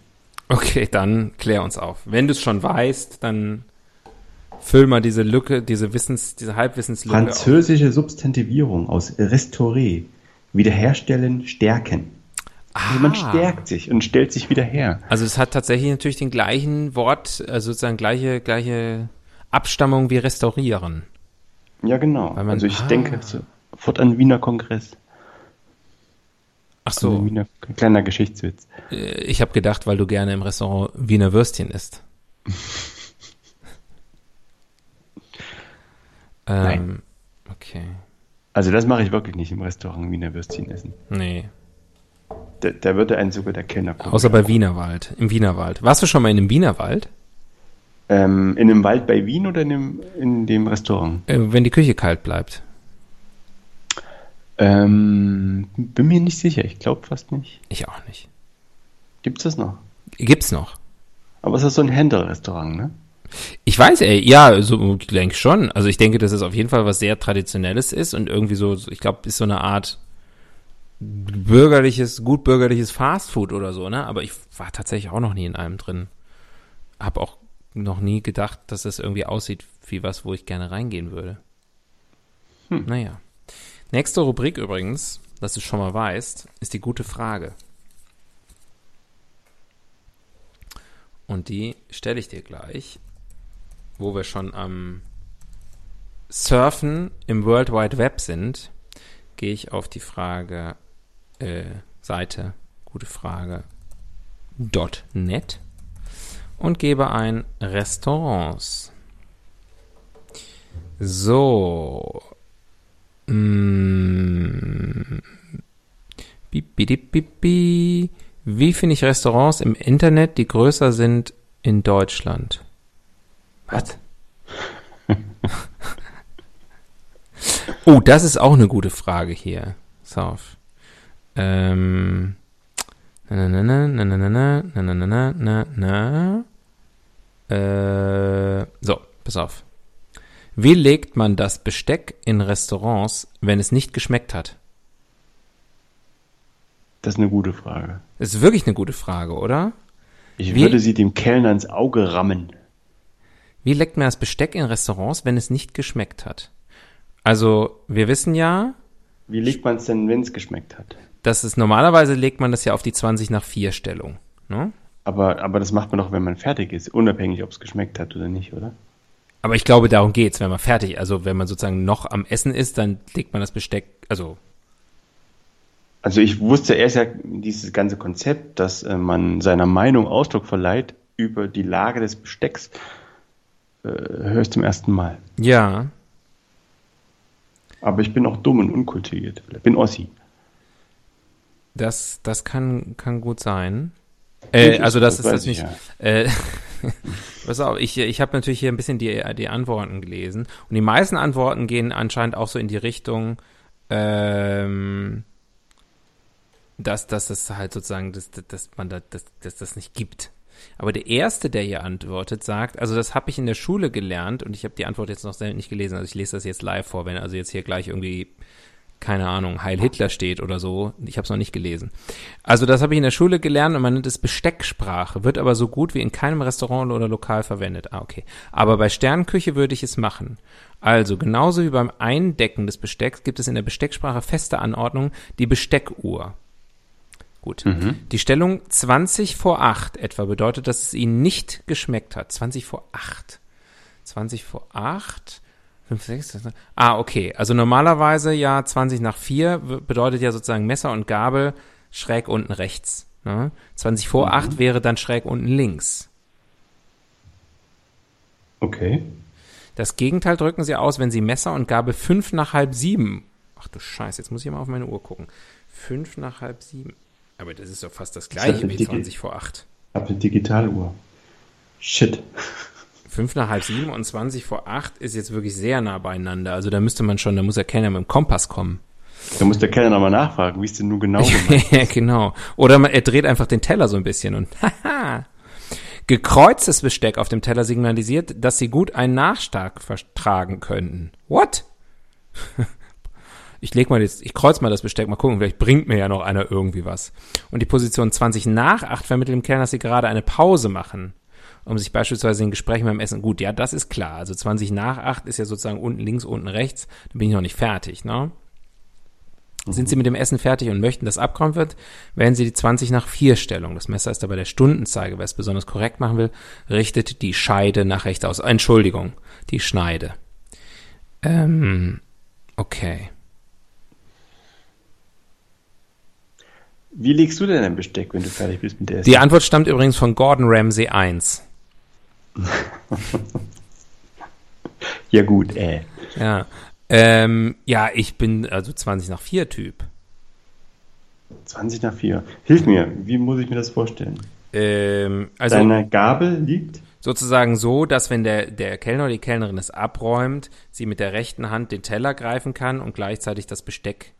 Okay, dann klär uns auf. Wenn du es schon weißt, dann füll mal diese Lücke, diese Wissens, diese Halbwissenslücke auf. Französische Substantivierung aus restaurer. Wiederherstellen, stärken. Also man stärkt sich und stellt sich wieder her. Also es hat tatsächlich natürlich den gleichen Wort, also sozusagen gleiche, gleiche Abstammung wie restaurieren. Ja, genau. Also ich ah. denke sofort an Wiener Kongress. Ach Also so, Wiener, kleiner Geschichtswitz. äh, ich habe gedacht, weil du gerne im Restaurant Wiener Würstchen isst. ähm, Nein. Okay. Also das mache ich wirklich nicht im Restaurant Wiener Würstchen essen. Nee. Da, da würde einen sogar der Kellner gucken. Außer bei Wienerwald. Im Wienerwald. Warst du schon mal in einem Wienerwald? Ähm, in einem Wald bei Wien oder in dem, in dem Restaurant? Äh, wenn die Küche kalt bleibt. Ähm, bin mir nicht sicher. Ich glaube fast nicht. Ich auch nicht. Gibt's das noch? Gibt's noch. Aber es ist so ein Händlerrestaurant, ne? Ich weiß, ey, ja, so ich denke schon. Also ich denke, dass es auf jeden Fall was sehr Traditionelles ist und irgendwie so, ich glaube, ist so eine Art bürgerliches, gut bürgerliches Fastfood oder so, ne? Aber ich war tatsächlich auch noch nie in einem drin. Hab auch noch nie gedacht, dass das irgendwie aussieht wie was, wo ich gerne reingehen würde. Hm. Naja. Nächste Rubrik übrigens, dass du schon mal weißt, ist die gute Frage. Und die stelle ich dir gleich, wo wir schon am Surfen im World Wide Web sind, gehe ich auf die Frage äh, Seite, gute Frage, .net und gebe ein Restaurants. So. Mm. Wie finde ich Restaurants im Internet, die größer sind in Deutschland? Was? oh, das ist auch eine gute Frage hier. Sauf. Ähm. Na, na, na, na, na, na, na, na, na, na, na, na. Äh, so, pass auf. Wie legt man das Besteck in Restaurants, wenn es nicht geschmeckt hat? Das ist eine gute Frage. Das ist wirklich eine gute Frage, oder? Ich Wie- würde sie dem Kellner ins Auge rammen. Wie legt man das Besteck in Restaurants, wenn es nicht geschmeckt hat? Also, wir wissen ja, Wie legt man es denn, wenn es geschmeckt hat? dass es normalerweise legt man das ja auf die 20 nach 4 Stellung. Ne? Aber, aber das macht man doch, wenn man fertig ist, unabhängig, ob es geschmeckt hat oder nicht, oder? Aber ich glaube, darum geht's, wenn man fertig, also wenn man sozusagen noch am Essen ist, dann legt man das Besteck, also Also ich wusste erst ja dieses ganze Konzept, dass äh, man seiner Meinung Ausdruck verleiht über die Lage des Bestecks, äh, höre ich zum ersten Mal. ja, Aber ich bin auch dumm und unkultiviert. Ich bin Ossi. das, das kann, kann gut sein. Äh, also das, ist weiß das ich nicht. ja. Äh, pass auf, ich, ich habe natürlich hier ein bisschen die, die Antworten gelesen. Und die meisten Antworten gehen anscheinend auch so in die Richtung, ähm, dass, dass es halt sozusagen, dass, dass- dass man da, dass, dass das nicht gibt. Aber der erste, der hier antwortet, sagt, also das habe ich in der Schule gelernt und ich habe die Antwort jetzt noch selten nicht gelesen, also ich lese das jetzt live vor, wenn also jetzt hier gleich irgendwie keine Ahnung, Heil Hitler steht oder so. Ich habe es noch nicht gelesen. Also das habe ich in der Schule gelernt und man nennt es Bestecksprache, wird aber so gut wie in keinem Restaurant oder Lokal verwendet. Ah, okay. Aber bei Sternküche würde ich es machen. Also genauso wie beim Eindecken des Bestecks gibt es in der Bestecksprache feste Anordnung, die Besteckuhr. Gut. Die Stellung 20 vor 8 etwa bedeutet, dass es ihnen nicht geschmeckt hat. 20 vor 8. 20 vor 8. 5, 6, ah, okay. Also normalerweise ja 20 nach 4 w- bedeutet ja sozusagen Messer und Gabel schräg unten rechts. Ne? 20 vor 8 wäre dann schräg unten links. Okay. Das Gegenteil drücken sie aus, wenn sie Messer und Gabel 5 nach halb 7. Ach du Scheiße, jetzt muss ich mal auf meine Uhr gucken. 5 nach halb 7. Aber das ist doch fast das gleiche wie dicke- 20 vor 8. Hab eine Digitaluhr. Shit. 5 nach halb 7 und 20 vor 8 ist jetzt wirklich sehr nah beieinander. Also da müsste man schon, da muss der Kellner mit dem Kompass kommen. Da muss der Kellner nochmal nachfragen, wie es denn nun genau gemeint Ja, genau. Oder man, er dreht einfach den Teller so ein bisschen und haha. Gekreuztes Besteck auf dem Teller signalisiert, dass sie gut einen Nachschlag vertragen könnten. What? Ich leg mal jetzt, ich kreuz mal das Besteck, mal gucken, vielleicht bringt mir ja noch einer irgendwie was. Und die Position 20 nach 8 vermittelt dem Kellner, dass sie gerade eine Pause machen, um sich beispielsweise in Gesprächen beim Essen, gut, ja, das ist klar. Also 20 nach 8 ist ja sozusagen unten links, unten rechts, da bin ich noch nicht fertig, ne? Sind Sie mit dem Essen fertig und möchten, dass abgeräumt wird, wählen Sie die 20 nach 4 Stellung. Das Messer ist dabei der Stundenzeiger. Wer es besonders korrekt machen will, richtet die Scheide nach rechts aus. Entschuldigung, die Schneide. Ähm, okay. Wie legst du denn dein Besteck, wenn du fertig bist mit der Die Antwort stammt übrigens von Gordon Ramsay 1. Ja gut, äh. Ja. Ähm, ja, ich bin also 20 nach 4 Typ. 20 nach 4. Hilf mir, wie muss ich mir das vorstellen? Ähm, also Deine Gabel liegt? sozusagen so, dass wenn der, der Kellner oder die Kellnerin es abräumt, sie mit der rechten Hand den Teller greifen kann und gleichzeitig das Besteck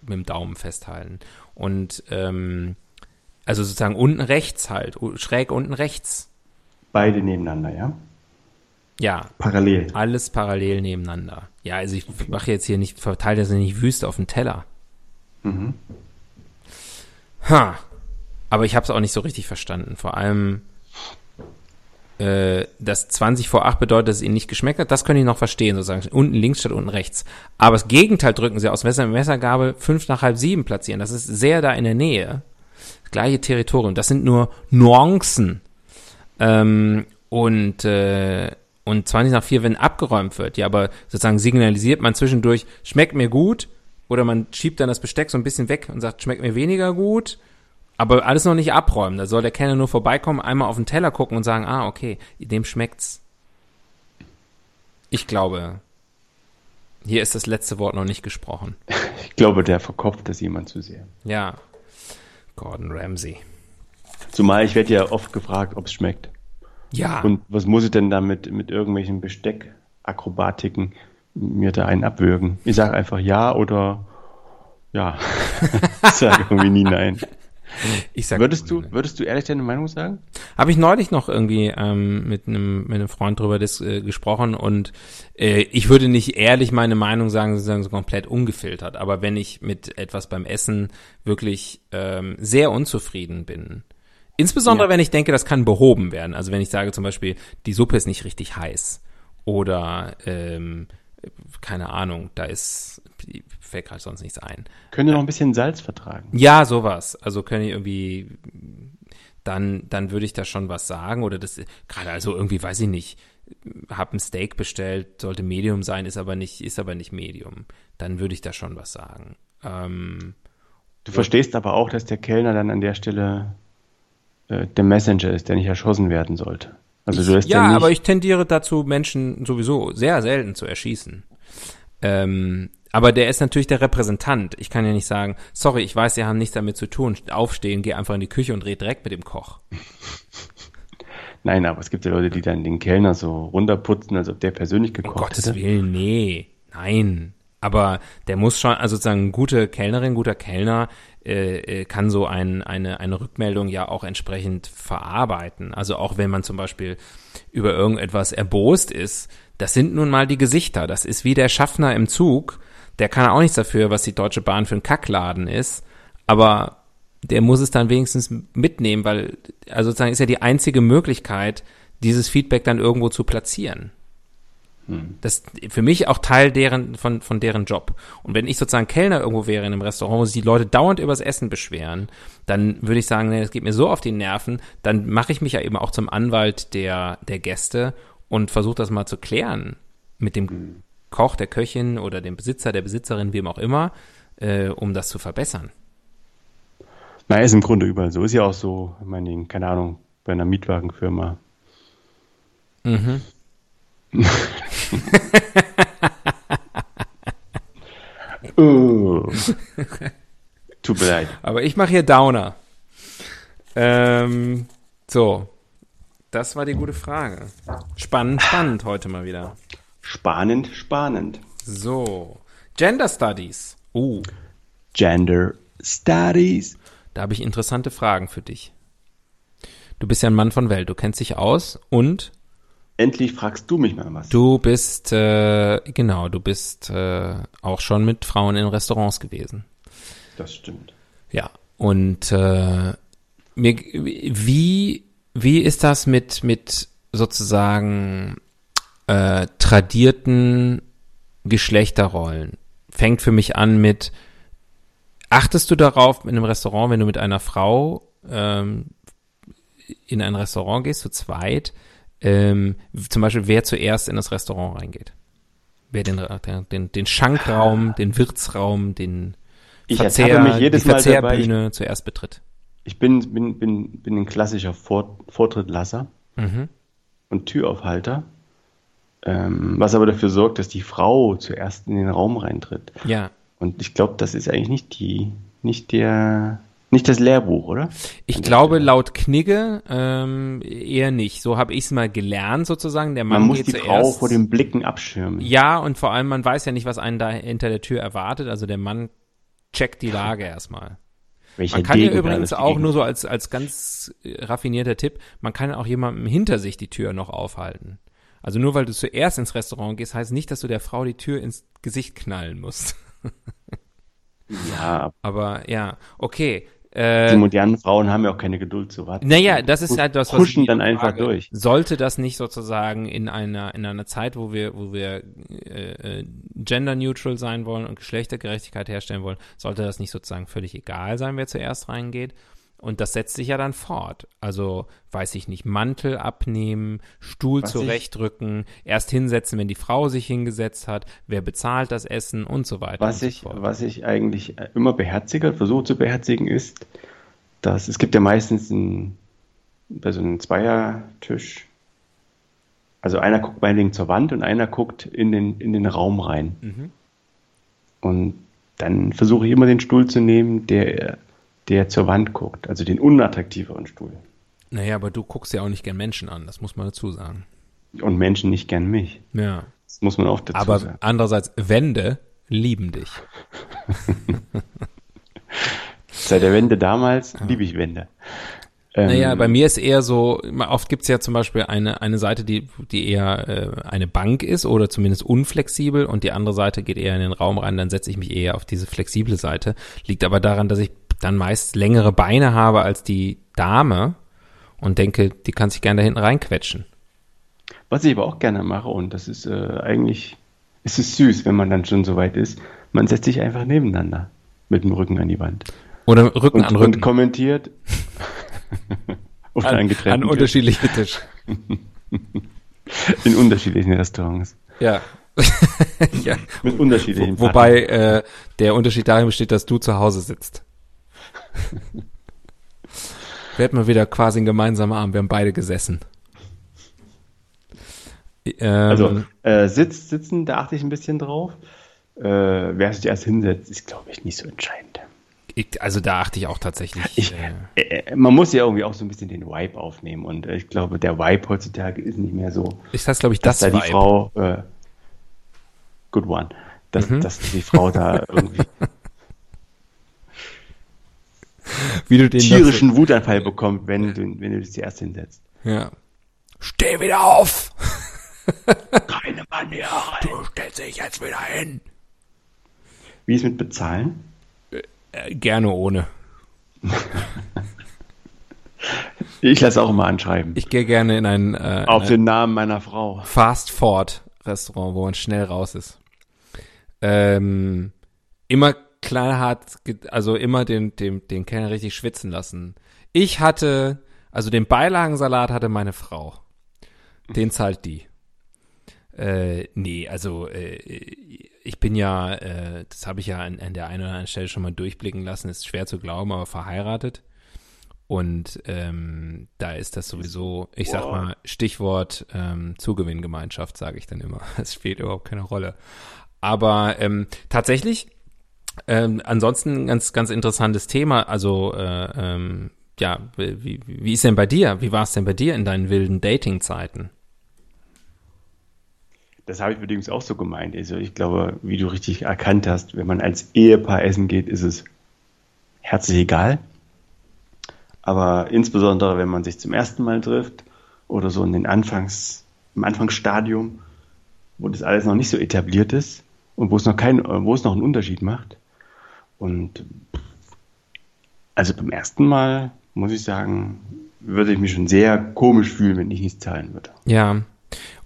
mit dem Daumen festhalten. Und ähm, also sozusagen unten rechts halt, schräg unten rechts. Beide nebeneinander, ja? Ja, Parallel. alles parallel nebeneinander. Ja, also ich mache jetzt hier nicht, verteile das nicht wüst auf den Teller. Mhm. Ha. Aber ich habe es auch nicht so richtig verstanden. Vor allem, äh, dass 20 vor 8 bedeutet, dass es ihnen nicht geschmeckt hat, das können ich noch verstehen, sozusagen. Unten links statt unten rechts. Aber das Gegenteil drücken sie aus Messer Messergabel 5 nach halb 7 platzieren. Das ist sehr da in der Nähe. Das gleiche Territorium. Das sind nur Nuancen. Ähm, und, äh, und 20 nach 4, wenn abgeräumt wird. Ja, aber sozusagen signalisiert man zwischendurch, schmeckt mir gut, oder man schiebt dann das Besteck so ein bisschen weg und sagt, schmeckt mir weniger gut. Aber alles noch nicht abräumen. Da soll der Kellner nur vorbeikommen, einmal auf den Teller gucken und sagen, ah, okay, dem schmeckt's. Ich glaube, hier ist das letzte Wort noch nicht gesprochen. Ich glaube, der verkopft das jemand zu sehr. Ja. Gordon Ramsay. Zumal ich werde ja oft gefragt, ob es schmeckt. Ja. Und was muss ich denn damit mit irgendwelchen Besteck-Akrobatiken mir da einen abwürgen? Ich sage einfach ja oder ja. ich sage irgendwie nie nein. Ich sag Würdest du, würdest du ehrlich deine Meinung sagen? Habe ich neulich noch irgendwie ähm, mit einem mit einem Freund drüber dis, äh, gesprochen und äh, ich würde nicht ehrlich meine Meinung sagen, sozusagen so komplett ungefiltert. Aber wenn ich mit etwas beim Essen wirklich ähm, sehr unzufrieden bin, insbesondere Ja. wenn ich denke, das kann behoben werden. Also wenn ich sage zum Beispiel, die Suppe ist nicht richtig heiß oder ähm, keine Ahnung, da ist fällt gerade sonst nichts ein. Könnte noch ein bisschen Salz vertragen. Ja, sowas. Also können ich irgendwie, dann, dann würde ich da schon was sagen oder das, gerade also irgendwie, weiß ich nicht, hab ein Steak bestellt, sollte Medium sein, ist aber nicht, ist aber nicht Medium. Dann würde ich da schon was sagen. Ähm, Du verstehst aber auch, dass der Kellner dann an der Stelle äh, der Messenger ist, der nicht erschossen werden sollte. Also du lässt ja, nicht, aber ich tendiere dazu, Menschen sowieso sehr selten zu erschießen. Ähm, aber der ist natürlich der Repräsentant. Ich kann ja nicht sagen, sorry, ich weiß, Sie haben nichts damit zu tun. Aufstehen, geh einfach in die Küche und red direkt mit dem Koch. Nein, aber es gibt ja Leute, die dann den Kellner so runterputzen, als ob der persönlich Um gekocht Gottes hätte. Willen, nee, nein. Aber der muss schon, also sozusagen gute Kellnerin, guter Kellner äh, äh, kann so ein, eine, eine Rückmeldung ja auch entsprechend verarbeiten. Also auch wenn man zum Beispiel über irgendetwas erbost ist, das sind nun mal die Gesichter. Das ist wie der Schaffner im Zug. Der kann auch nichts dafür, was die Deutsche Bahn für ein Kackladen ist. Aber der muss es dann wenigstens mitnehmen, weil, also sozusagen ist ja die einzige Möglichkeit, dieses Feedback dann irgendwo zu platzieren. Das ist für mich auch Teil deren, von, von deren Job. Und wenn ich sozusagen Kellner irgendwo wäre in einem Restaurant, wo sich die Leute dauernd übers Essen beschweren, dann würde ich sagen, nee, das geht mir so auf die Nerven, dann mache ich mich ja eben auch zum Anwalt der, der Gäste und versuche das mal zu klären mit dem Koch, der Köchin oder dem Besitzer, der Besitzerin, wem auch immer, äh, um das zu verbessern. Na, ist im Grunde überall so. Ist ja auch so, ich meine, keine Ahnung, bei einer Mietwagenfirma. Mhm. Oh. Tut mir leid. Aber ich mache hier Downer. Ähm, so. Das war die gute Frage. Spannend, spannend heute mal wieder. Spannend, spannend. So. Gender Studies. Oh, Gender Studies. da habe ich interessante Fragen für dich. Du bist ja ein Mann von Welt, du kennst dich aus und Endlich fragst du mich mal was. du bist, äh, genau, du bist äh, auch schon mit Frauen in Restaurants gewesen. Das stimmt. Ja, und äh, mir, wie, wie ist das mit, mit sozusagen äh, tradierten Geschlechterrollen? Fängt für mich an mit, achtest du darauf in einem Restaurant, wenn du mit einer Frau ähm, in ein Restaurant gehst, zu zweit, ähm, zum Beispiel, wer zuerst in das Restaurant reingeht? Wer den, den, den Schankraum, den Wirtsraum, den Ich Verzehr, mich jedes die Mal dabei. Ich, Verzehrbühne zuerst betritt. ich bin, bin, bin, bin ein klassischer Vor Vortrittlasser Mhm. und Türaufhalter. Ähm, was aber dafür sorgt, dass die Frau zuerst in den Raum reintritt. Ja. Und ich glaube, das ist eigentlich nicht die, nicht der, nicht das Lehrbuch, oder? Ich glaube, laut Knigge ähm, eher nicht. So habe ich es mal gelernt, sozusagen. Der Mann Man muss geht die. Frau vor den Blicken abschirmen. ja, und vor allem, man weiß ja nicht, was einen da hinter der Tür erwartet. Also der Mann checkt die Lage erstmal. Welcher Man kann ja Degen da übrigens auch nur so als, als ganz raffinierter Tipp, man kann auch jemandem hinter sich die Tür noch aufhalten. Also nur weil du zuerst ins Restaurant gehst, heißt nicht, dass du der Frau die Tür ins Gesicht knallen musst. Ja, Aber ja, okay. Äh, Die modernen Frauen haben ja auch keine Geduld zu warten. naja, das ist halt das, was Huschen ich dann mich einfach frage. durch. Sollte das nicht sozusagen in einer in einer Zeit, wo wir wo wir äh, äh, gender neutral sein wollen und Geschlechtergerechtigkeit herstellen wollen, sollte das nicht sozusagen völlig egal sein, wer zuerst reingeht? Und das setzt sich ja dann fort. Also, weiß ich nicht, Mantel abnehmen, Stuhl ich- zurechtrücken, erst hinsetzen, wenn die Frau sich hingesetzt hat, wer bezahlt das Essen und so weiter. Was und ich, so fort. was ich eigentlich immer beherzige, versuche zu beherzigen, ist, dass es gibt ja meistens ein, bei so einem Zweiertisch, also einer guckt meinetwegen zur Wand und einer guckt in den, in den Raum rein. Mhm. Und dann versuche ich immer den Stuhl zu nehmen, der, der zur Wand guckt, also den unattraktiveren Stuhl. Naja, aber du guckst ja auch nicht gern Menschen an, das muss man dazu sagen. Und Menschen nicht gern mich. Ja. Das muss man auch dazu Aber sagen. andererseits, Wände lieben dich. Seit der Wende damals liebe ich Wände. Ähm, Naja, bei mir ist eher so, oft gibt's ja zum Beispiel eine, eine Seite, die, die eher äh, eine Bank ist oder zumindest unflexibel und die andere Seite geht eher in den Raum rein, dann setze ich mich eher auf diese flexible Seite. Liegt aber daran, dass ich dann meist längere Beine habe als die Dame und denke, die kann sich gerne da hinten reinquetschen. Was ich aber auch gerne mache, und das ist äh, eigentlich, es ist süß, wenn man dann schon so weit ist, man setzt sich einfach nebeneinander mit dem Rücken an die Wand. Oder Rücken Und, an und Rücken. kommentiert oder an, an, getrennten an unterschiedliche Tisch. Tischen in unterschiedlichen Restaurants. Ja. ja. Mit unterschiedlichen Wo, wobei äh, der Unterschied darin besteht, dass du zu Hause sitzt. Wir hatten mal wieder quasi einen gemeinsamen Abend. Wir haben beide gesessen. Ähm, Also äh, Sitz, Sitzen, da achte ich ein bisschen drauf. Äh, wer sich erst hinsetzt, ist, glaube ich, nicht so entscheidend. ich, also da achte ich auch tatsächlich. Ich, äh, äh, man muss ja irgendwie auch so ein bisschen den Vibe aufnehmen. Und äh, ich glaube, der Vibe heutzutage ist nicht mehr so, ist das, glaube ich, dass das da die Vibe. Frau, äh, good one, dass, Mhm. dass die Frau da irgendwie wie du den tierischen Wutanfall bekommt, wenn du, wenn du dich zuerst hinsetzt. Ja. Steh wieder auf! Keine Maniere. Du stellst dich jetzt wieder hin. Wie ist mit Bezahlen? Äh, gerne ohne. Ich lasse auch immer anschreiben. Ich gehe gerne in ein, äh, Auf den Namen meiner Frau. Fast Food Restaurant, wo man schnell raus ist. Ähm, immer knallhart, also immer den, den, den Kellner richtig schwitzen lassen. Ich hatte, also den Beilagensalat hatte meine Frau. Den zahlt die. Äh, nee, also äh, ich bin ja, äh, das habe ich ja an, an der einen oder anderen Stelle schon mal durchblicken lassen, ist schwer zu glauben, aber verheiratet. Und ähm, da ist das sowieso, ich sag Wow. mal, Stichwort ähm, Zugewinngemeinschaft, sage ich dann immer. Es spielt überhaupt keine Rolle. Aber ähm, tatsächlich, ähm, ansonsten ein ganz, ganz interessantes Thema. Also, äh, ähm, ja, wie, wie ist denn bei dir? Wie war es denn bei dir in deinen wilden Dating-Zeiten? Das habe ich übrigens auch so gemeint. Also ich glaube, wie du richtig erkannt hast, wenn man als Ehepaar essen geht, ist es herzlich egal. Aber insbesondere, wenn man sich zum ersten Mal trifft oder so in den Anfangs, im Anfangsstadium, wo das alles noch nicht so etabliert ist und wo es noch kein, wo es noch einen Unterschied macht. Und also beim ersten Mal muss ich sagen, würde ich mich schon sehr komisch fühlen, wenn ich nichts zahlen würde. Ja.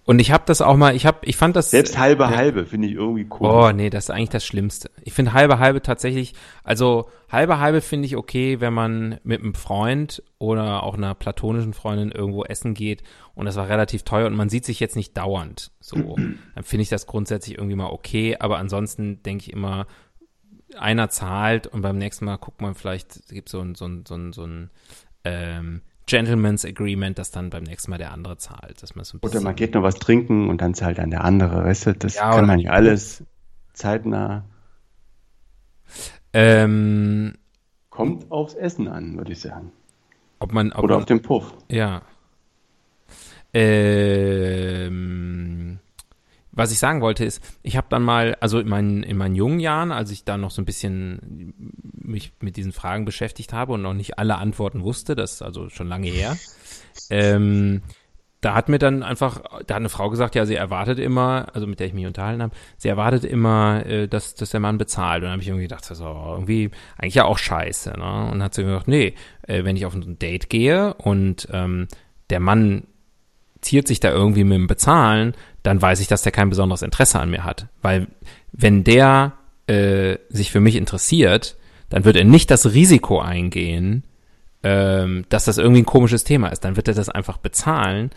Und ich habe das auch mal, ich habe, ich fand das Selbst halbe ja. halbe finde ich irgendwie Oh, komisch. nee, das ist eigentlich das Schlimmste. Ich finde halbe halbe tatsächlich, also halbe halbe finde ich okay, wenn man mit einem Freund oder auch einer platonischen Freundin irgendwo essen geht und das war relativ teuer und man sieht sich jetzt nicht dauernd. So, dann finde ich das grundsätzlich irgendwie mal okay, aber ansonsten denke ich immer, einer zahlt und beim nächsten Mal guckt man vielleicht, gibt so ein, so ein, so ein, so ein ähm, Gentleman's Agreement, dass dann beim nächsten Mal der andere zahlt. Dass man so ein Oder man geht noch was trinken und dann zahlt dann der andere, weißt du? Das Ja, kann man ja alles zeitnah. ähm, Kommt aufs Essen an, würde ich sagen. ob man, ob Oder man, auf den Puff. Ja. Ähm, was ich sagen wollte ist, ich habe dann mal, also in meinen, in meinen jungen Jahren, als ich da noch so ein bisschen mich mit diesen Fragen beschäftigt habe und noch nicht alle Antworten wusste, das ist also schon lange her, ähm, da hat mir dann einfach, da hat eine Frau gesagt, ja, sie erwartet immer, also mit der ich mich unterhalten habe, sie erwartet immer, äh, dass, dass der Mann bezahlt. Und dann habe ich irgendwie gedacht, das ist irgendwie eigentlich ja auch scheiße. Ne? Und hat sie gesagt, nee, äh, wenn ich auf ein Date gehe und ähm, der Mann ziert sich da irgendwie mit dem Bezahlen, dann weiß ich, dass der kein besonderes Interesse an mir hat. Weil wenn der äh, sich für mich interessiert, dann wird er nicht das Risiko eingehen, ähm, dass das irgendwie ein komisches Thema ist. Dann wird er das einfach bezahlen,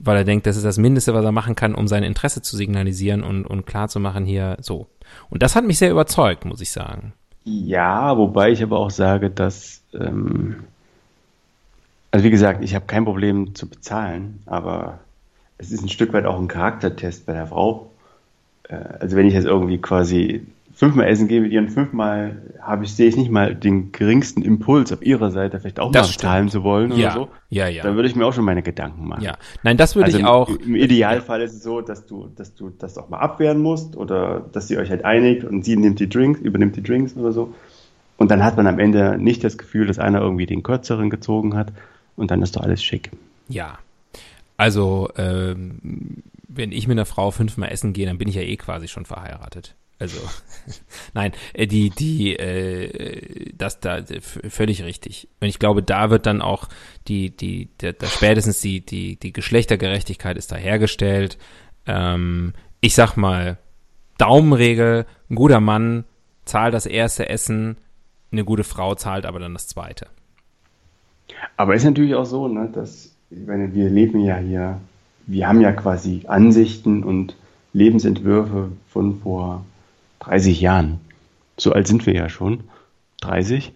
weil er denkt, das ist das Mindeste, was er machen kann, um sein Interesse zu signalisieren und, und klar hier so. Und das hat mich sehr überzeugt, muss ich sagen. Ja, wobei ich aber auch sage, dass, ähm, also wie gesagt, ich habe kein Problem zu bezahlen, aber es ist ein Stück weit auch ein Charaktertest bei der Frau. Äh, also wenn ich jetzt irgendwie quasi fünfmal essen gehe mit ihr und fünfmal habe ich, sehe ich nicht mal den geringsten Impuls auf ihrer Seite, vielleicht auch das mal zahlen zu wollen ja. oder so. Ja, ja. Dann würde ich mir auch schon meine Gedanken machen. Ja. Nein, das würde also ich auch. Im Idealfall ist es so, dass du, dass du das auch mal abwehren musst oder dass ihr euch halt einigt und sie nimmt die Drinks, übernimmt die Drinks oder so. Und dann hat man am Ende nicht das Gefühl, dass einer irgendwie den kürzeren gezogen hat und dann ist doch alles schick. Ja. Also, ähm, wenn ich mit einer Frau fünfmal essen gehe, dann bin ich ja eh quasi schon verheiratet. Also, nein, äh, die, die, äh, das da völlig richtig. Und ich glaube, da wird dann auch die, die, der, der spätestens die, die, die Geschlechtergerechtigkeit ist da hergestellt. Ähm, ich sag mal, Daumenregel, ein guter Mann zahlt das erste Essen, eine gute Frau zahlt aber dann das zweite. Aber ist natürlich auch so, ne, dass, ich meine, wir leben ja hier, wir haben ja quasi Ansichten und Lebensentwürfe von vor 30 Jahren. So alt sind wir ja schon. 30.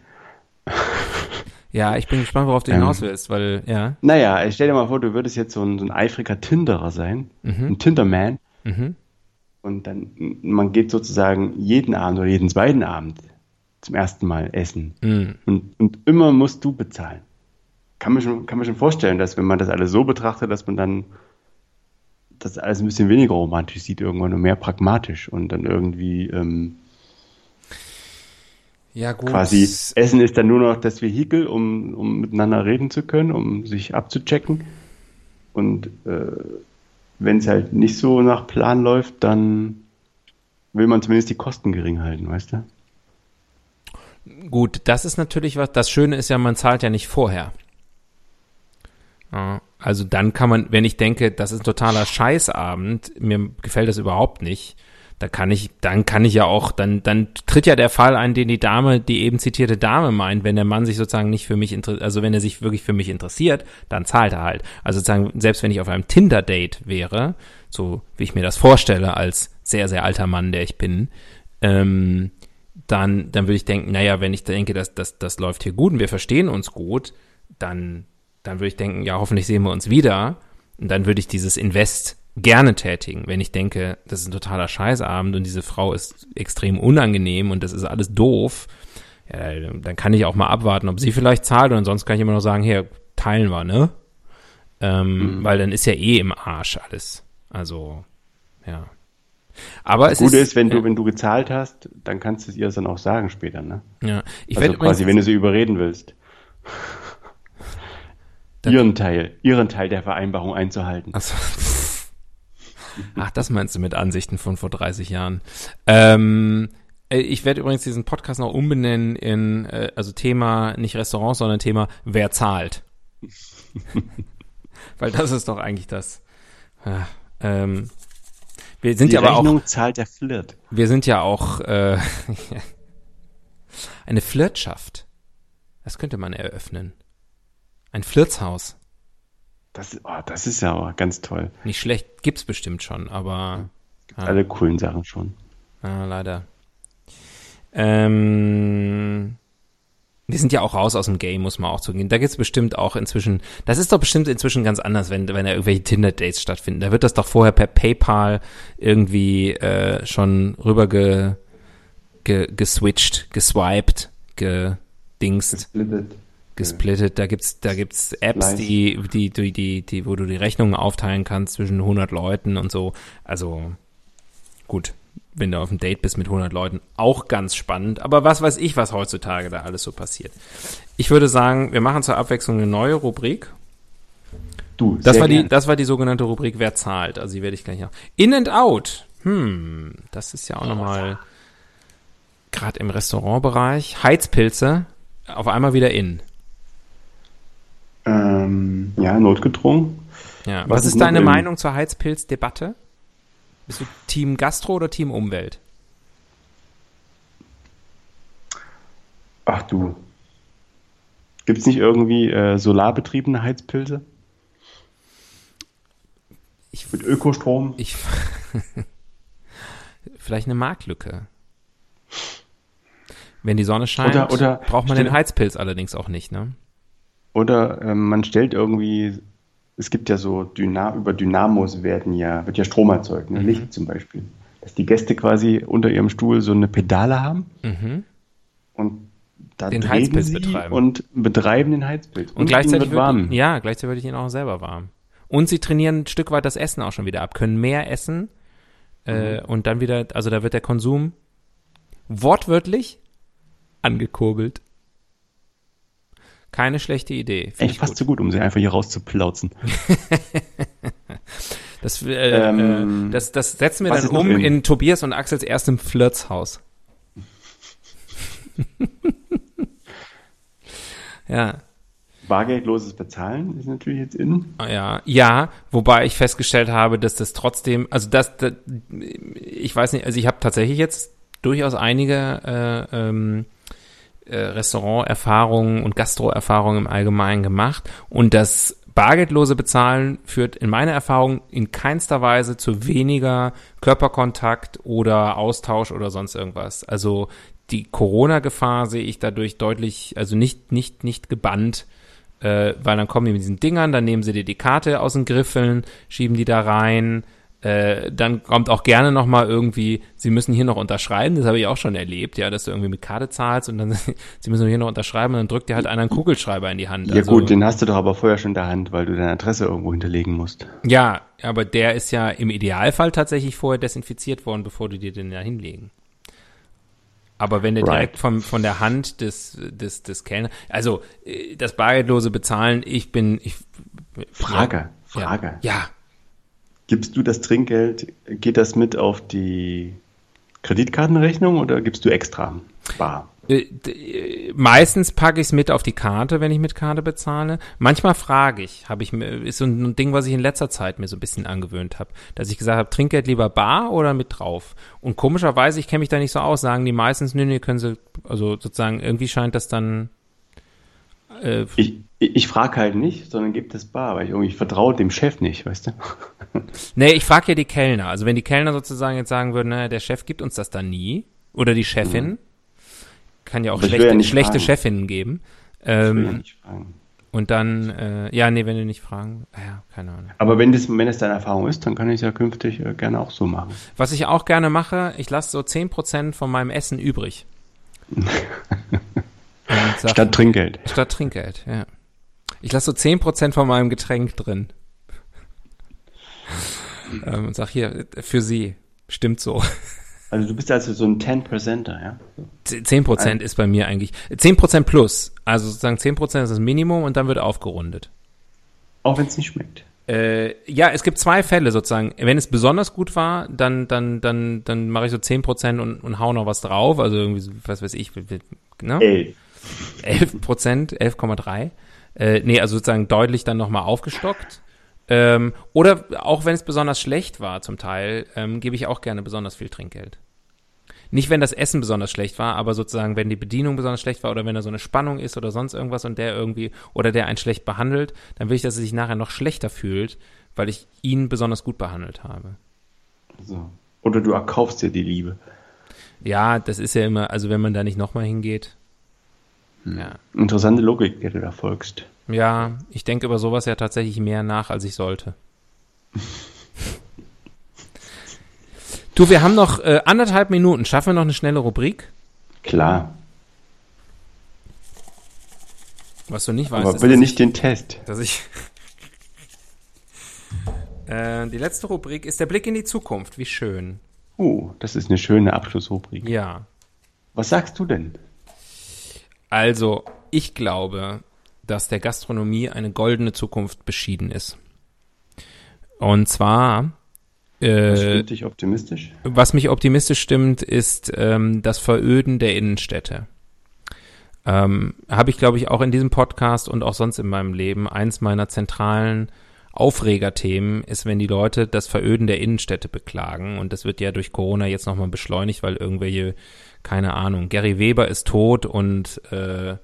Ja, ich bin gespannt, worauf du hinaus willst, weil, ja. Naja, stell dir mal vor, du würdest jetzt so ein, so ein eifriger Tinderer sein, mhm. ein Tinderman. Mhm. Und dann, man geht sozusagen jeden Abend oder jeden zweiten Abend zum ersten Mal essen. Mhm. Und, und immer musst du bezahlen. Kann man, schon, kann man schon vorstellen, dass wenn man das alles so betrachtet, dass man dann das alles ein bisschen weniger romantisch sieht irgendwann und mehr pragmatisch und dann irgendwie ähm, ja, gut. quasi Essen ist dann nur noch das Vehikel, um, um miteinander reden zu können, um sich abzuchecken. Und äh, wenn es halt nicht so nach Plan läuft, dann will man zumindest die Kosten gering halten, weißt du? Gut, das ist natürlich was. Das Schöne ist ja, man zahlt ja nicht vorher. Also dann kann man, wenn ich denke, das ist ein totaler Scheißabend, mir gefällt das überhaupt nicht, da kann ich, dann kann ich ja auch, dann, dann tritt ja der Fall ein, den die Dame, die eben zitierte Dame meint, wenn der Mann sich sozusagen nicht für mich interessiert, also wenn er sich wirklich für mich interessiert, dann zahlt er halt. Also sozusagen, selbst wenn ich auf einem Tinder-Date wäre, so wie ich mir das vorstelle, als sehr, sehr alter Mann, der ich bin, ähm, dann, dann würde ich denken, naja, wenn ich denke, dass das, das läuft hier gut und wir verstehen uns gut, dann, dann würde ich denken, ja, hoffentlich sehen wir uns wieder. Und dann würde ich dieses Invest gerne tätigen, wenn ich denke, das ist ein totaler Scheißabend und diese Frau ist extrem unangenehm und das ist alles doof. Ja, dann kann ich auch mal abwarten, ob sie vielleicht zahlt und sonst kann ich immer noch sagen, hier, teilen wir, ne? Ähm, mhm. Weil dann ist ja eh im Arsch alles. Also, ja. Aber das es Gute ist, ist wenn du, wenn du gezahlt hast, dann kannst du es ihr dann auch sagen später, ne? Ja. Ich also quasi, wenn du sie überreden willst ihren Teil, ihren Teil der Vereinbarung einzuhalten. Ach, so. Ach, das meinst du mit Ansichten von vor 30 Jahren. Ähm, äh, ich werde übrigens diesen Podcast noch umbenennen in, äh, also Thema nicht Restaurant, sondern Thema wer zahlt. Weil das ist doch eigentlich das. Ja, ähm, wir sind Die ja aber Rechnung auch. zahlt der Flirt. Wir sind ja auch äh, eine Flirtschaft. Das könnte man eröffnen. Ein Flirtshaus. Das, oh, das ist ja auch ganz toll. Nicht schlecht, gibt's bestimmt schon, aber. Ja. Alle coolen Sachen schon. Ja, leider. Ähm, wir sind ja auch raus aus dem Game, muss man auch zugehen. Da gibt's bestimmt auch inzwischen, das ist doch bestimmt inzwischen ganz anders, wenn, wenn da irgendwelche Tinder-Dates stattfinden. Da wird das doch vorher per PayPal irgendwie äh, schon rüber ge, ge, geswitcht, geswiped, gedingst. Gesplittet gesplittet. Da gibt's, da gibt's Apps, die, die, die, die, die, wo du die Rechnungen aufteilen kannst zwischen 100 Leuten und so. Also, gut. Wenn du auf einem Date bist mit 100 Leuten, auch ganz spannend. Aber was weiß ich, was heutzutage da alles so passiert. Ich würde sagen, wir machen zur Abwechslung eine neue Rubrik. Du, Das war, die, gern. das war die sogenannte Rubrik Wer zahlt. Also die werde ich gleich noch. In and Out. Hm, das ist ja auch nochmal gerade im Restaurantbereich. Heizpilze auf einmal wieder in. Ähm, ja, notgedrungen. Ja. Was Was, ist deine in? Meinung zur Heizpilzdebatte? Bist du Team Gastro oder Team Umwelt? Ach du. Gibt es nicht irgendwie äh, solarbetriebene Heizpilze? Ich, Mit Ökostrom? ich vielleicht eine Marktlücke. Wenn die Sonne scheint, Oder- oder braucht man den Heizpilz allerdings auch nicht, ne? Oder ähm, man stellt irgendwie, es gibt ja so Dyna über Dynamos werden ja, wird ja Strom erzeugt, Mhm. ne? Licht zum Beispiel. Dass die Gäste quasi unter ihrem Stuhl so eine Pedale haben Mhm. und da Den Heizpilz sie betreiben. und betreiben den Heizpilz. Und, gleichzeitig ihnen wird warm. Wird, ja, gleichzeitig wird ihnen auch selber warm. Und sie trainieren ein Stück weit das Essen auch schon wieder ab, können mehr essen äh, und dann wieder, also da wird der Konsum wortwörtlich angekurbelt. Keine schlechte Idee. Echt ich fast gut. so gut, um sie einfach hier rauszuplauzen. Das, äh, Ähm, äh, das, das setzen wir dann um in? in Tobias und Axels erstem Flirtshaus. ja. Bargeldloses Bezahlen ist natürlich jetzt in. Ah, Ja, ja, wobei ich festgestellt habe, dass das trotzdem, also das, das ich weiß nicht, also ich habe tatsächlich jetzt durchaus einige äh, ähm, äh, Restauranterfahrungen und Gastroerfahrungen im Allgemeinen gemacht und das bargeldlose Bezahlen führt in meiner Erfahrung in keinster Weise zu weniger Körperkontakt oder Austausch oder sonst irgendwas. Also die Corona-Gefahr sehe ich dadurch deutlich, also nicht, nicht, nicht gebannt, äh, weil dann kommen die mit diesen Dingern, dann nehmen sie dir die Karte aus den Griffeln, schieben die da rein, äh, dann kommt auch gerne noch mal irgendwie, sie müssen hier noch unterschreiben, das habe ich auch schon erlebt, ja, dass du irgendwie mit Karte zahlst und dann, sie müssen hier noch unterschreiben und dann drückt dir halt einer einen Kugelschreiber in die Hand. Ja Also, gut, den hast du doch aber vorher schon in der Hand, weil du deine Adresse irgendwo hinterlegen musst. Ja, aber der ist ja im Idealfall tatsächlich vorher desinfiziert worden, bevor du dir den da hinlegen. Aber wenn der Right. direkt vom, von der Hand des, des, des Kellner, also äh, das bargeldlose Bezahlen, ich bin, ich, Frage, ja, Frage. Ja, Gibst du das Trinkgeld, geht das mit auf die Kreditkartenrechnung oder gibst du extra bar? Äh, äh, Meistens packe ich es mit auf die Karte, wenn ich mit Karte bezahle. Manchmal frage ich, habe ich ist so ein Ding, was ich in letzter Zeit mir so ein bisschen angewöhnt habe, dass ich gesagt habe, Trinkgeld lieber bar oder mit drauf. Und komischerweise, ich kenne mich da nicht so aus, sagen die meistens, nö, nee, können sie, also sozusagen, irgendwie scheint das dann, äh, Ich, ich, frage halt nicht, sondern gebe das bar, weil ich irgendwie vertraue dem Chef nicht, weißt du? nee, ich frage ja die Kellner. Also wenn die Kellner sozusagen jetzt sagen würden, naja, der Chef gibt uns das dann nie, oder die Chefin, kann ja auch schlechte, ja schlechte fragen. Chefinnen geben. Will ja Ähm, nicht fragen. und dann, äh, ja, nee, wenn du nicht fragen, ah ja, keine Ahnung. Aber wenn das, wenn es deine Erfahrung ist, dann kann ich es ja künftig äh, gerne auch so machen. Was ich auch gerne mache, ich lasse so 10% von meinem Essen übrig. Sag, Statt Trinkgeld. statt Trinkgeld, ja. Ich lasse so 10% von meinem Getränk drin. ähm, und sag hier, für Sie, stimmt so. Also du bist also so ein 10%er, ja? 10% ist bei mir eigentlich, 10% plus. Also sozusagen 10% ist das Minimum und dann wird aufgerundet. Auch wenn es nicht schmeckt. Äh, ja, es gibt zwei Fälle sozusagen. Wenn es besonders gut war, dann, dann, dann, dann mache ich so 10% und, und hau noch was drauf. Also irgendwie, so, was weiß ich, ne? Ey, 11 Prozent, 11,3. Äh, nee, also sozusagen deutlich dann nochmal aufgestockt. Ähm, oder auch wenn es besonders schlecht war zum Teil, ähm, gebe ich auch gerne besonders viel Trinkgeld. Nicht, wenn das Essen besonders schlecht war, aber sozusagen, wenn die Bedienung besonders schlecht war oder wenn da so eine Spannung ist oder sonst irgendwas und der irgendwie oder der einen schlecht behandelt, dann will ich, dass er sich nachher noch schlechter fühlt, weil ich ihn besonders gut behandelt habe. so. Oder du erkaufst dir die Liebe. Ja, das ist ja immer, also wenn man da nicht nochmal hingeht. Ja. Interessante Logik, der du da folgst. Ja, ich denke über sowas ja tatsächlich mehr nach, als ich sollte. du, wir haben noch äh, anderthalb Minuten. Schaffen wir noch eine schnelle Rubrik? Klar. Was du nicht weißt, Aber ist, bitte dass nicht den Test. ich, dass ich äh, die letzte Rubrik ist der Blick in die Zukunft. Wie schön. Uh, das ist eine schöne Abschlussrubrik. Ja. Was sagst du denn? Also, ich glaube, dass der Gastronomie eine goldene Zukunft beschieden ist. Und zwar äh, Was stimmt dich optimistisch? Was mich optimistisch stimmt, ist ähm, das Veröden der Innenstädte. Ähm, Habe ich, glaube ich, auch in diesem Podcast und auch sonst in meinem Leben. Eins meiner zentralen Aufregerthemen ist, wenn die Leute das Veröden der Innenstädte beklagen. Und das wird ja durch Corona jetzt nochmal beschleunigt, weil irgendwelche, keine Ahnung, Gary Weber ist tot und äh,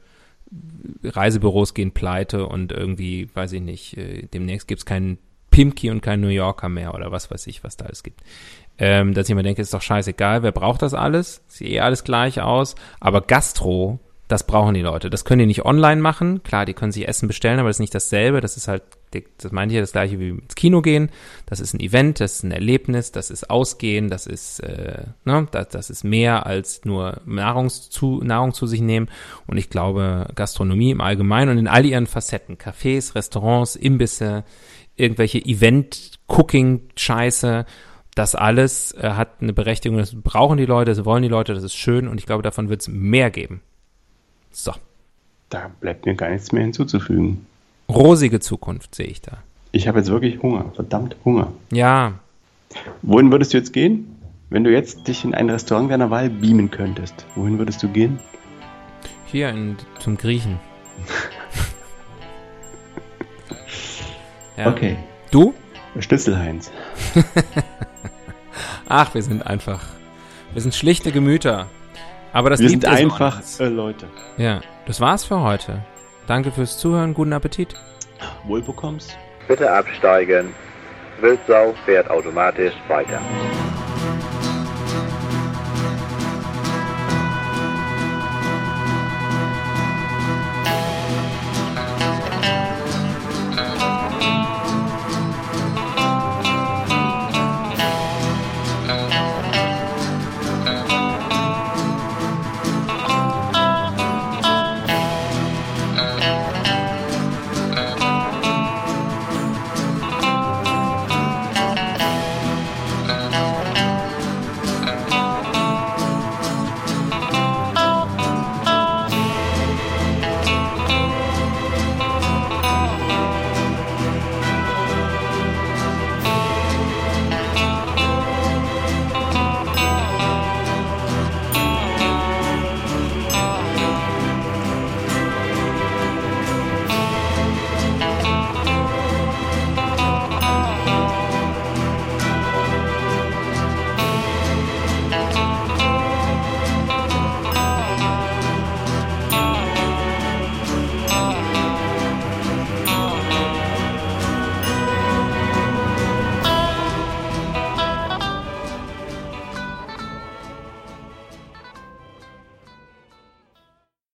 Reisebüros gehen pleite und irgendwie, weiß ich nicht, äh, demnächst gibt's keinen Pimki und kein New Yorker mehr oder was weiß ich, was da alles gibt. Ähm, dass ich mir denke, ist doch scheißegal, wer braucht das alles? Sieht eh alles gleich aus. Aber Gastro, das brauchen die Leute. Das können die nicht online machen. Klar, die können sich Essen bestellen, aber das ist nicht dasselbe. Das ist halt, das meinte ich ja das gleiche wie ins Kino gehen. Das ist ein Event, das ist ein Erlebnis, das ist Ausgehen, das ist, äh, ne, das, das ist mehr als nur Nahrung zu, Nahrung zu sich nehmen. Und ich glaube, Gastronomie im Allgemeinen und in all ihren Facetten, Cafés, Restaurants, Imbisse, irgendwelche Event-Cooking-Scheiße. Das alles äh, hat eine Berechtigung, das brauchen die Leute, das wollen die Leute, das ist schön und ich glaube, davon wird es mehr geben. So. Da bleibt mir gar nichts mehr hinzuzufügen. Rosige Zukunft sehe ich da. Ich habe jetzt wirklich Hunger, verdammt Hunger. Ja. Wohin würdest du jetzt gehen? Wenn du jetzt dich in ein Restaurant deiner Wahl beamen könntest, wohin würdest du gehen? Hier in, zum Griechen. Ja. Okay. Du? Schnitzelheinz. Ach, wir sind einfach. Wir sind schlichte Gemüter. Aber das wir sind einfach äh, Leute. Ja, das war's für heute. Danke fürs Zuhören. Guten Appetit. Wohlbekommst. Bitte absteigen. Wildsau fährt automatisch weiter.